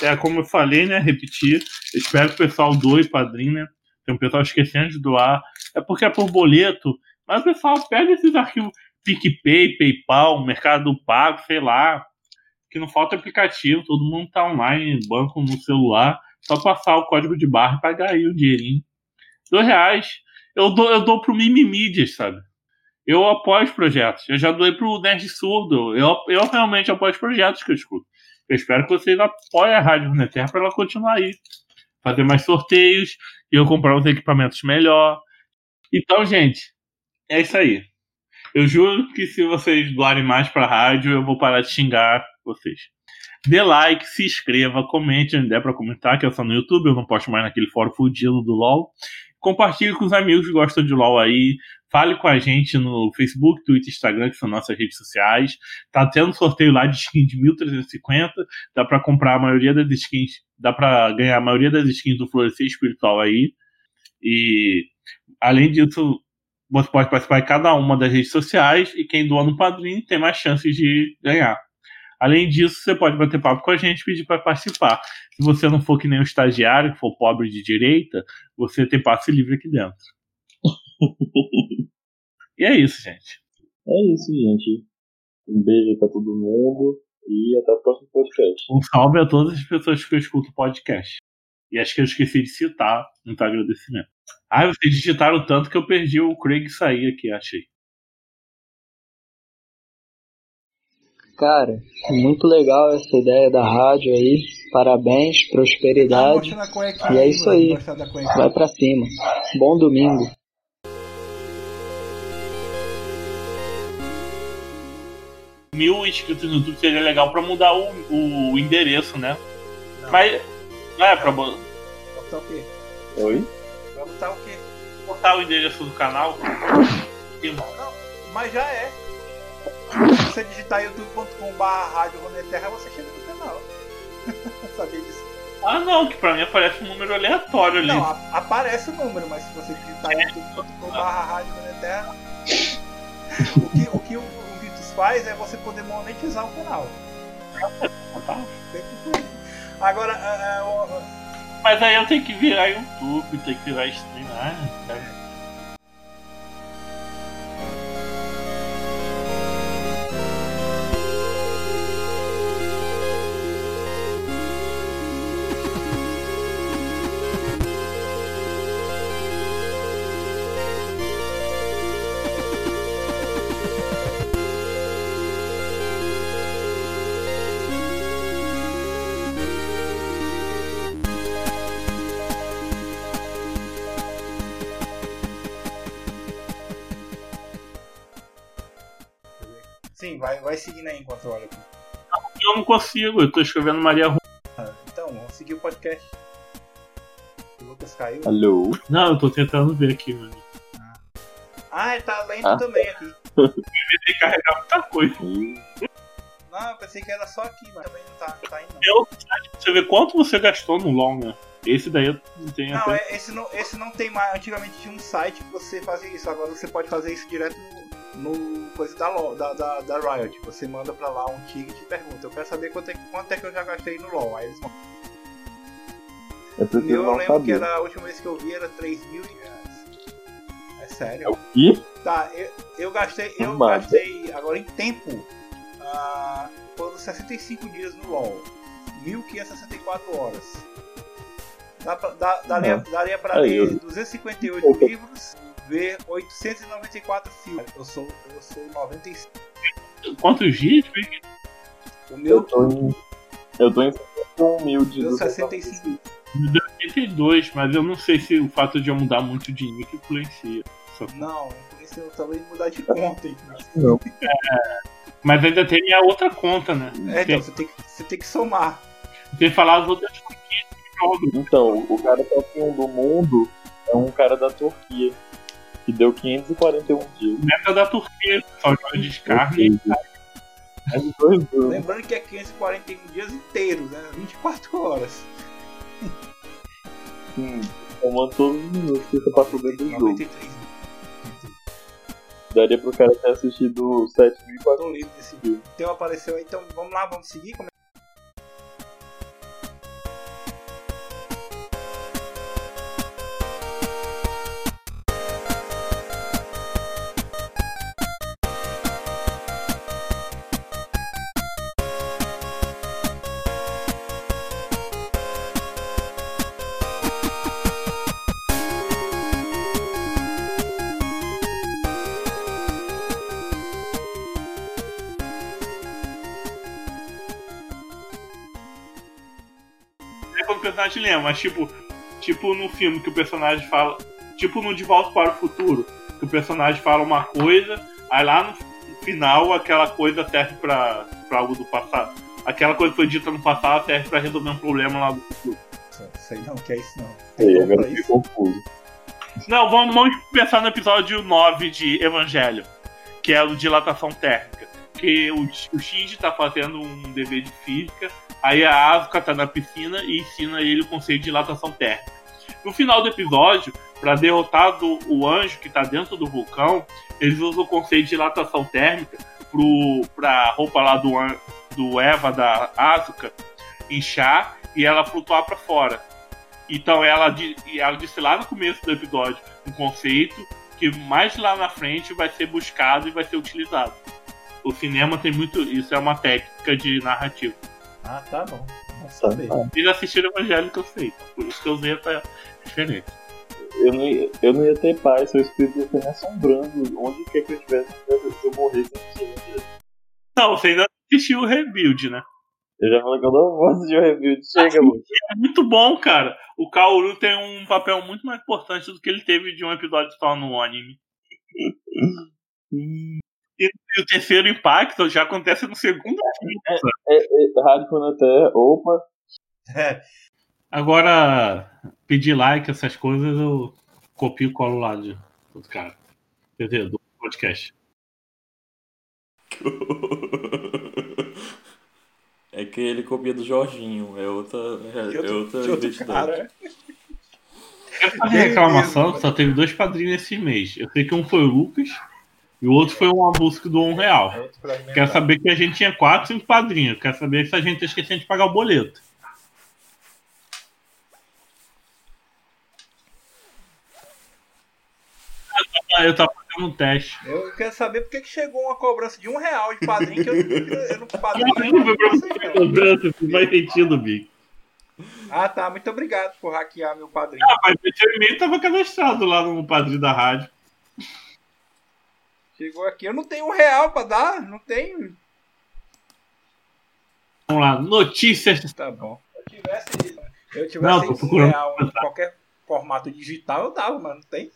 é como eu falei, né? Repetir. Espero que o pessoal doe padrinho, né? Tem um pessoal esquecendo de doar. É porque é por boleto. Mas o pessoal pega esses arquivos PicPay, PayPal, Mercado Pago, sei lá. Que não falta aplicativo, todo mundo tá online, banco no celular. Só passar o código de barra e pagar aí o dinheirinho. Dois reais. Eu dou, eu dou pro Mimimídias, sabe? Eu apoio os projetos. Eu já doei pro Nerd Surdo. Eu, eu realmente apoio os projetos que eu escuto. Eu espero que vocês apoiem a Rádio Runeterra para ela continuar aí. Fazer mais sorteios e eu comprar uns equipamentos melhor. Então, gente, é isso aí. Eu juro que se vocês doarem mais pra rádio, eu vou parar de xingar vocês. Dê like, se inscreva, comente onde der pra comentar, que eu sou no YouTube, eu não posto mais naquele fórum fudido do LOL. Compartilhe com os amigos que gostam de LOL aí. Fale com a gente no Facebook, Twitter, Instagram, que são nossas redes sociais. Tá tendo sorteio lá de skin de 1350. Dá pra comprar a maioria das skins. Dá pra ganhar a maioria das skins do Florescer Espiritual aí. E além disso, você pode participar de cada uma das redes sociais. E quem doa no padrinho tem mais chances de ganhar. Além disso, você pode bater papo com a gente e pedir para participar. Se você não for que nem um estagiário, que for pobre de direita, você tem passe livre aqui dentro. e é isso, gente. É isso, gente. Um beijo pra todo mundo e até o próximo podcast. Um salve a todas as pessoas que eu escuto o podcast. E acho que eu esqueci de citar no teu agradecimento. Ah, vocês digitaram tanto que eu perdi o Craig sair aqui, achei. Cara, muito legal essa ideia da rádio aí. Parabéns, prosperidade. Tá E é isso aí. cuequinha. Vai pra cima. Bom domingo. Mil inscritos no YouTube seria legal pra mudar o, o endereço, né? Mas. Não é pra Vai botar o quê? Oi? Vai botar o quê? botar o endereço do canal? Não, mas já é. Se você digitar youtube.com.br rádio Roneterra, você chega no canal. Sabia disso? Ah, não, que pra mim aparece um número aleatório ali. Não, a- aparece o número, mas se você digitar youtube.com barra rádio Runeterra, o que, o, que o, o Vitus faz é você poder monetizar o canal. Agora, ah, ah, o- Mas aí eu tenho que virar YouTube, tenho que virar stream. Ah, vai, vai seguindo aí enquanto eu olho aqui. Eu não consigo, eu tô escrevendo Maria Rua. Ah, Então, vamos seguir o podcast. O Lucas caiu. Alô? Não, eu tô tentando ver aqui, mano. Ah, ele tá lento Ah. também aqui. Eu que carregar muita coisa. Não, eu pensei que era só aqui, mas também não tá, não tá indo. não. Eu, você vê quanto você gastou no LOL, né? Esse daí eu não tenho Não, até- é- esse não, esse não tem mais. Antigamente tinha um site que você fazia isso. Agora você pode fazer isso direto no, no coisa da, LOL, da, da, da Riot. Você manda pra lá um ticket e pergunta: Eu quero saber quanto é, quanto é que eu já gastei no LOL. Aí eles mandam. Eu O preciso meu eu não lembro que era, a última vez que eu vi era 3 mil reais. É sério? quê? Tá, eu, eu gastei. Eu Mas- gastei agora em tempo. Ah, foram 65 dias no LOL. 1564 horas. Dá pra, dá, daria, Não. daria pra Aí, ler eu- 258 livros, ver 894 filmes. Eu sou, eu sou 95. Quantos dias, Vic? O meu Eu tô em. Eu tô em 61 mil de deu 295. 65. Me deu 82, mas eu não sei se o fato de eu mudar muito de nick influencia. Só- Não, isso eu também mudar de conta? Não. Mas ainda tem a outra conta, né? É, tem, então você tem, que, você tem que somar. tem que falar as outras conquistas jogam. Então, o cara top 1 do mundo é um cara da Turquia. Que deu 541 dias. Meta da Turquia, só joga de descarga. Anos. Lembrando que é 541 dias inteiros, né? 24 horas. Sim, tomando todos os minutos que você passou dentro do jogo. 93 Daria pro cara ter assistido 7.400 Tô livre desse vídeo. Então apareceu aí, então vamos lá, vamos seguir. Como personagem lembra, mas tipo, tipo no filme que o personagem fala. Tipo no De Volta para o Futuro, que o personagem fala uma coisa, aí lá no final aquela coisa serve pra, pra algo do passado. Aquela coisa que foi dita no passado serve pra resolver um problema lá do futuro. Sei não, que é isso não. Sei, Tem agora pra fiquei confuso. Não, vamos, vamos pensar no episódio 9 de Evangelho, que é o dilatação térmica. Que o, o Shinji tá fazendo um dever de física, aí a Asuka tá na piscina e ensina ele o conceito de dilatação térmica. No final do episódio, para derrotar do- o anjo que tá dentro do vulcão, eles usam o conceito de dilatação térmica pro, pra roupa lá do, do Eva da Asuka inchar e ela flutuar para fora. Então ela, ela disse lá no começo do episódio um conceito que mais lá na frente vai ser buscado e vai ser utilizado. O cinema tem muito. Isso é uma técnica de narrativa. Ah, tá bom. Vamos saber. Eles assistiram Evangelho que eu sei. Por isso que eu usei essa referência. Eu não, ia, eu não ia ter paz, seu espírito ia ter me assombrando. Onde quer que eu estivesse, se eu morresse, eu não sei. Não, você ainda assistiu o Rebuild, né? Eu já falei que eu não vou assistir o review. Chega, mano. É muito bom, cara. O Kaoru tem um papel muito mais importante do que ele teve de um episódio só no anime. E, e o terceiro impacto já acontece no segundo filme. É, é, Rádio Planeté, opa. É, Agora, pedir like, essas coisas, eu copio e colo lá de do cara. Entendeu? Do podcast. É que ele copia do Jorginho, é outra, é, outro- é outra de outro identidade. cara. Quero fazer reclamação só teve dois padrinhos esse mês. Eu sei que um foi o Lucas e o outro foi uma busca do um real. Quero saber que a gente tinha quatro, cinco padrinhos. Quero saber se a gente tá esquecendo de pagar o boleto. Ah, Eu tava fazendo um teste. Eu quero saber por que chegou uma cobrança de um real de padrinho que eu, eu não padrinho. Não foi pra você cobrança, não faz sentido, Big. Ah, tá. Muito obrigado por hackear meu padrinho. Ah, mas o seu e-mail tava cadastrado lá no padrinho da rádio. Chegou aqui. Eu não tenho um real pra dar. Não tenho. Vamos lá, notícias. Tá bom. Se eu tivesse, eu tivesse Não, tô um procurando. real em qualquer formato digital, eu dava, mas não tem.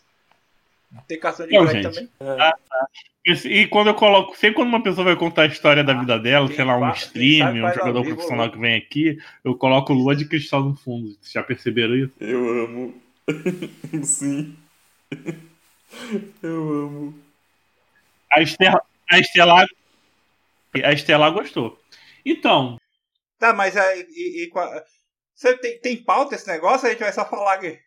Tem cartão de crédito também. Ah, tá. E quando eu coloco, sempre quando uma pessoa vai contar a história da vida dela, sei lá, um faz- stream, um jogador vivo, profissional né? que vem aqui, eu coloco lua de cristal no fundo. Vocês já perceberam isso? Eu amo. Sim. Eu amo. A Estela, a Estela, a Estela gostou. Então, Tá, mas aí. E, e, tem, tem pauta esse negócio? A gente vai só falar aqui.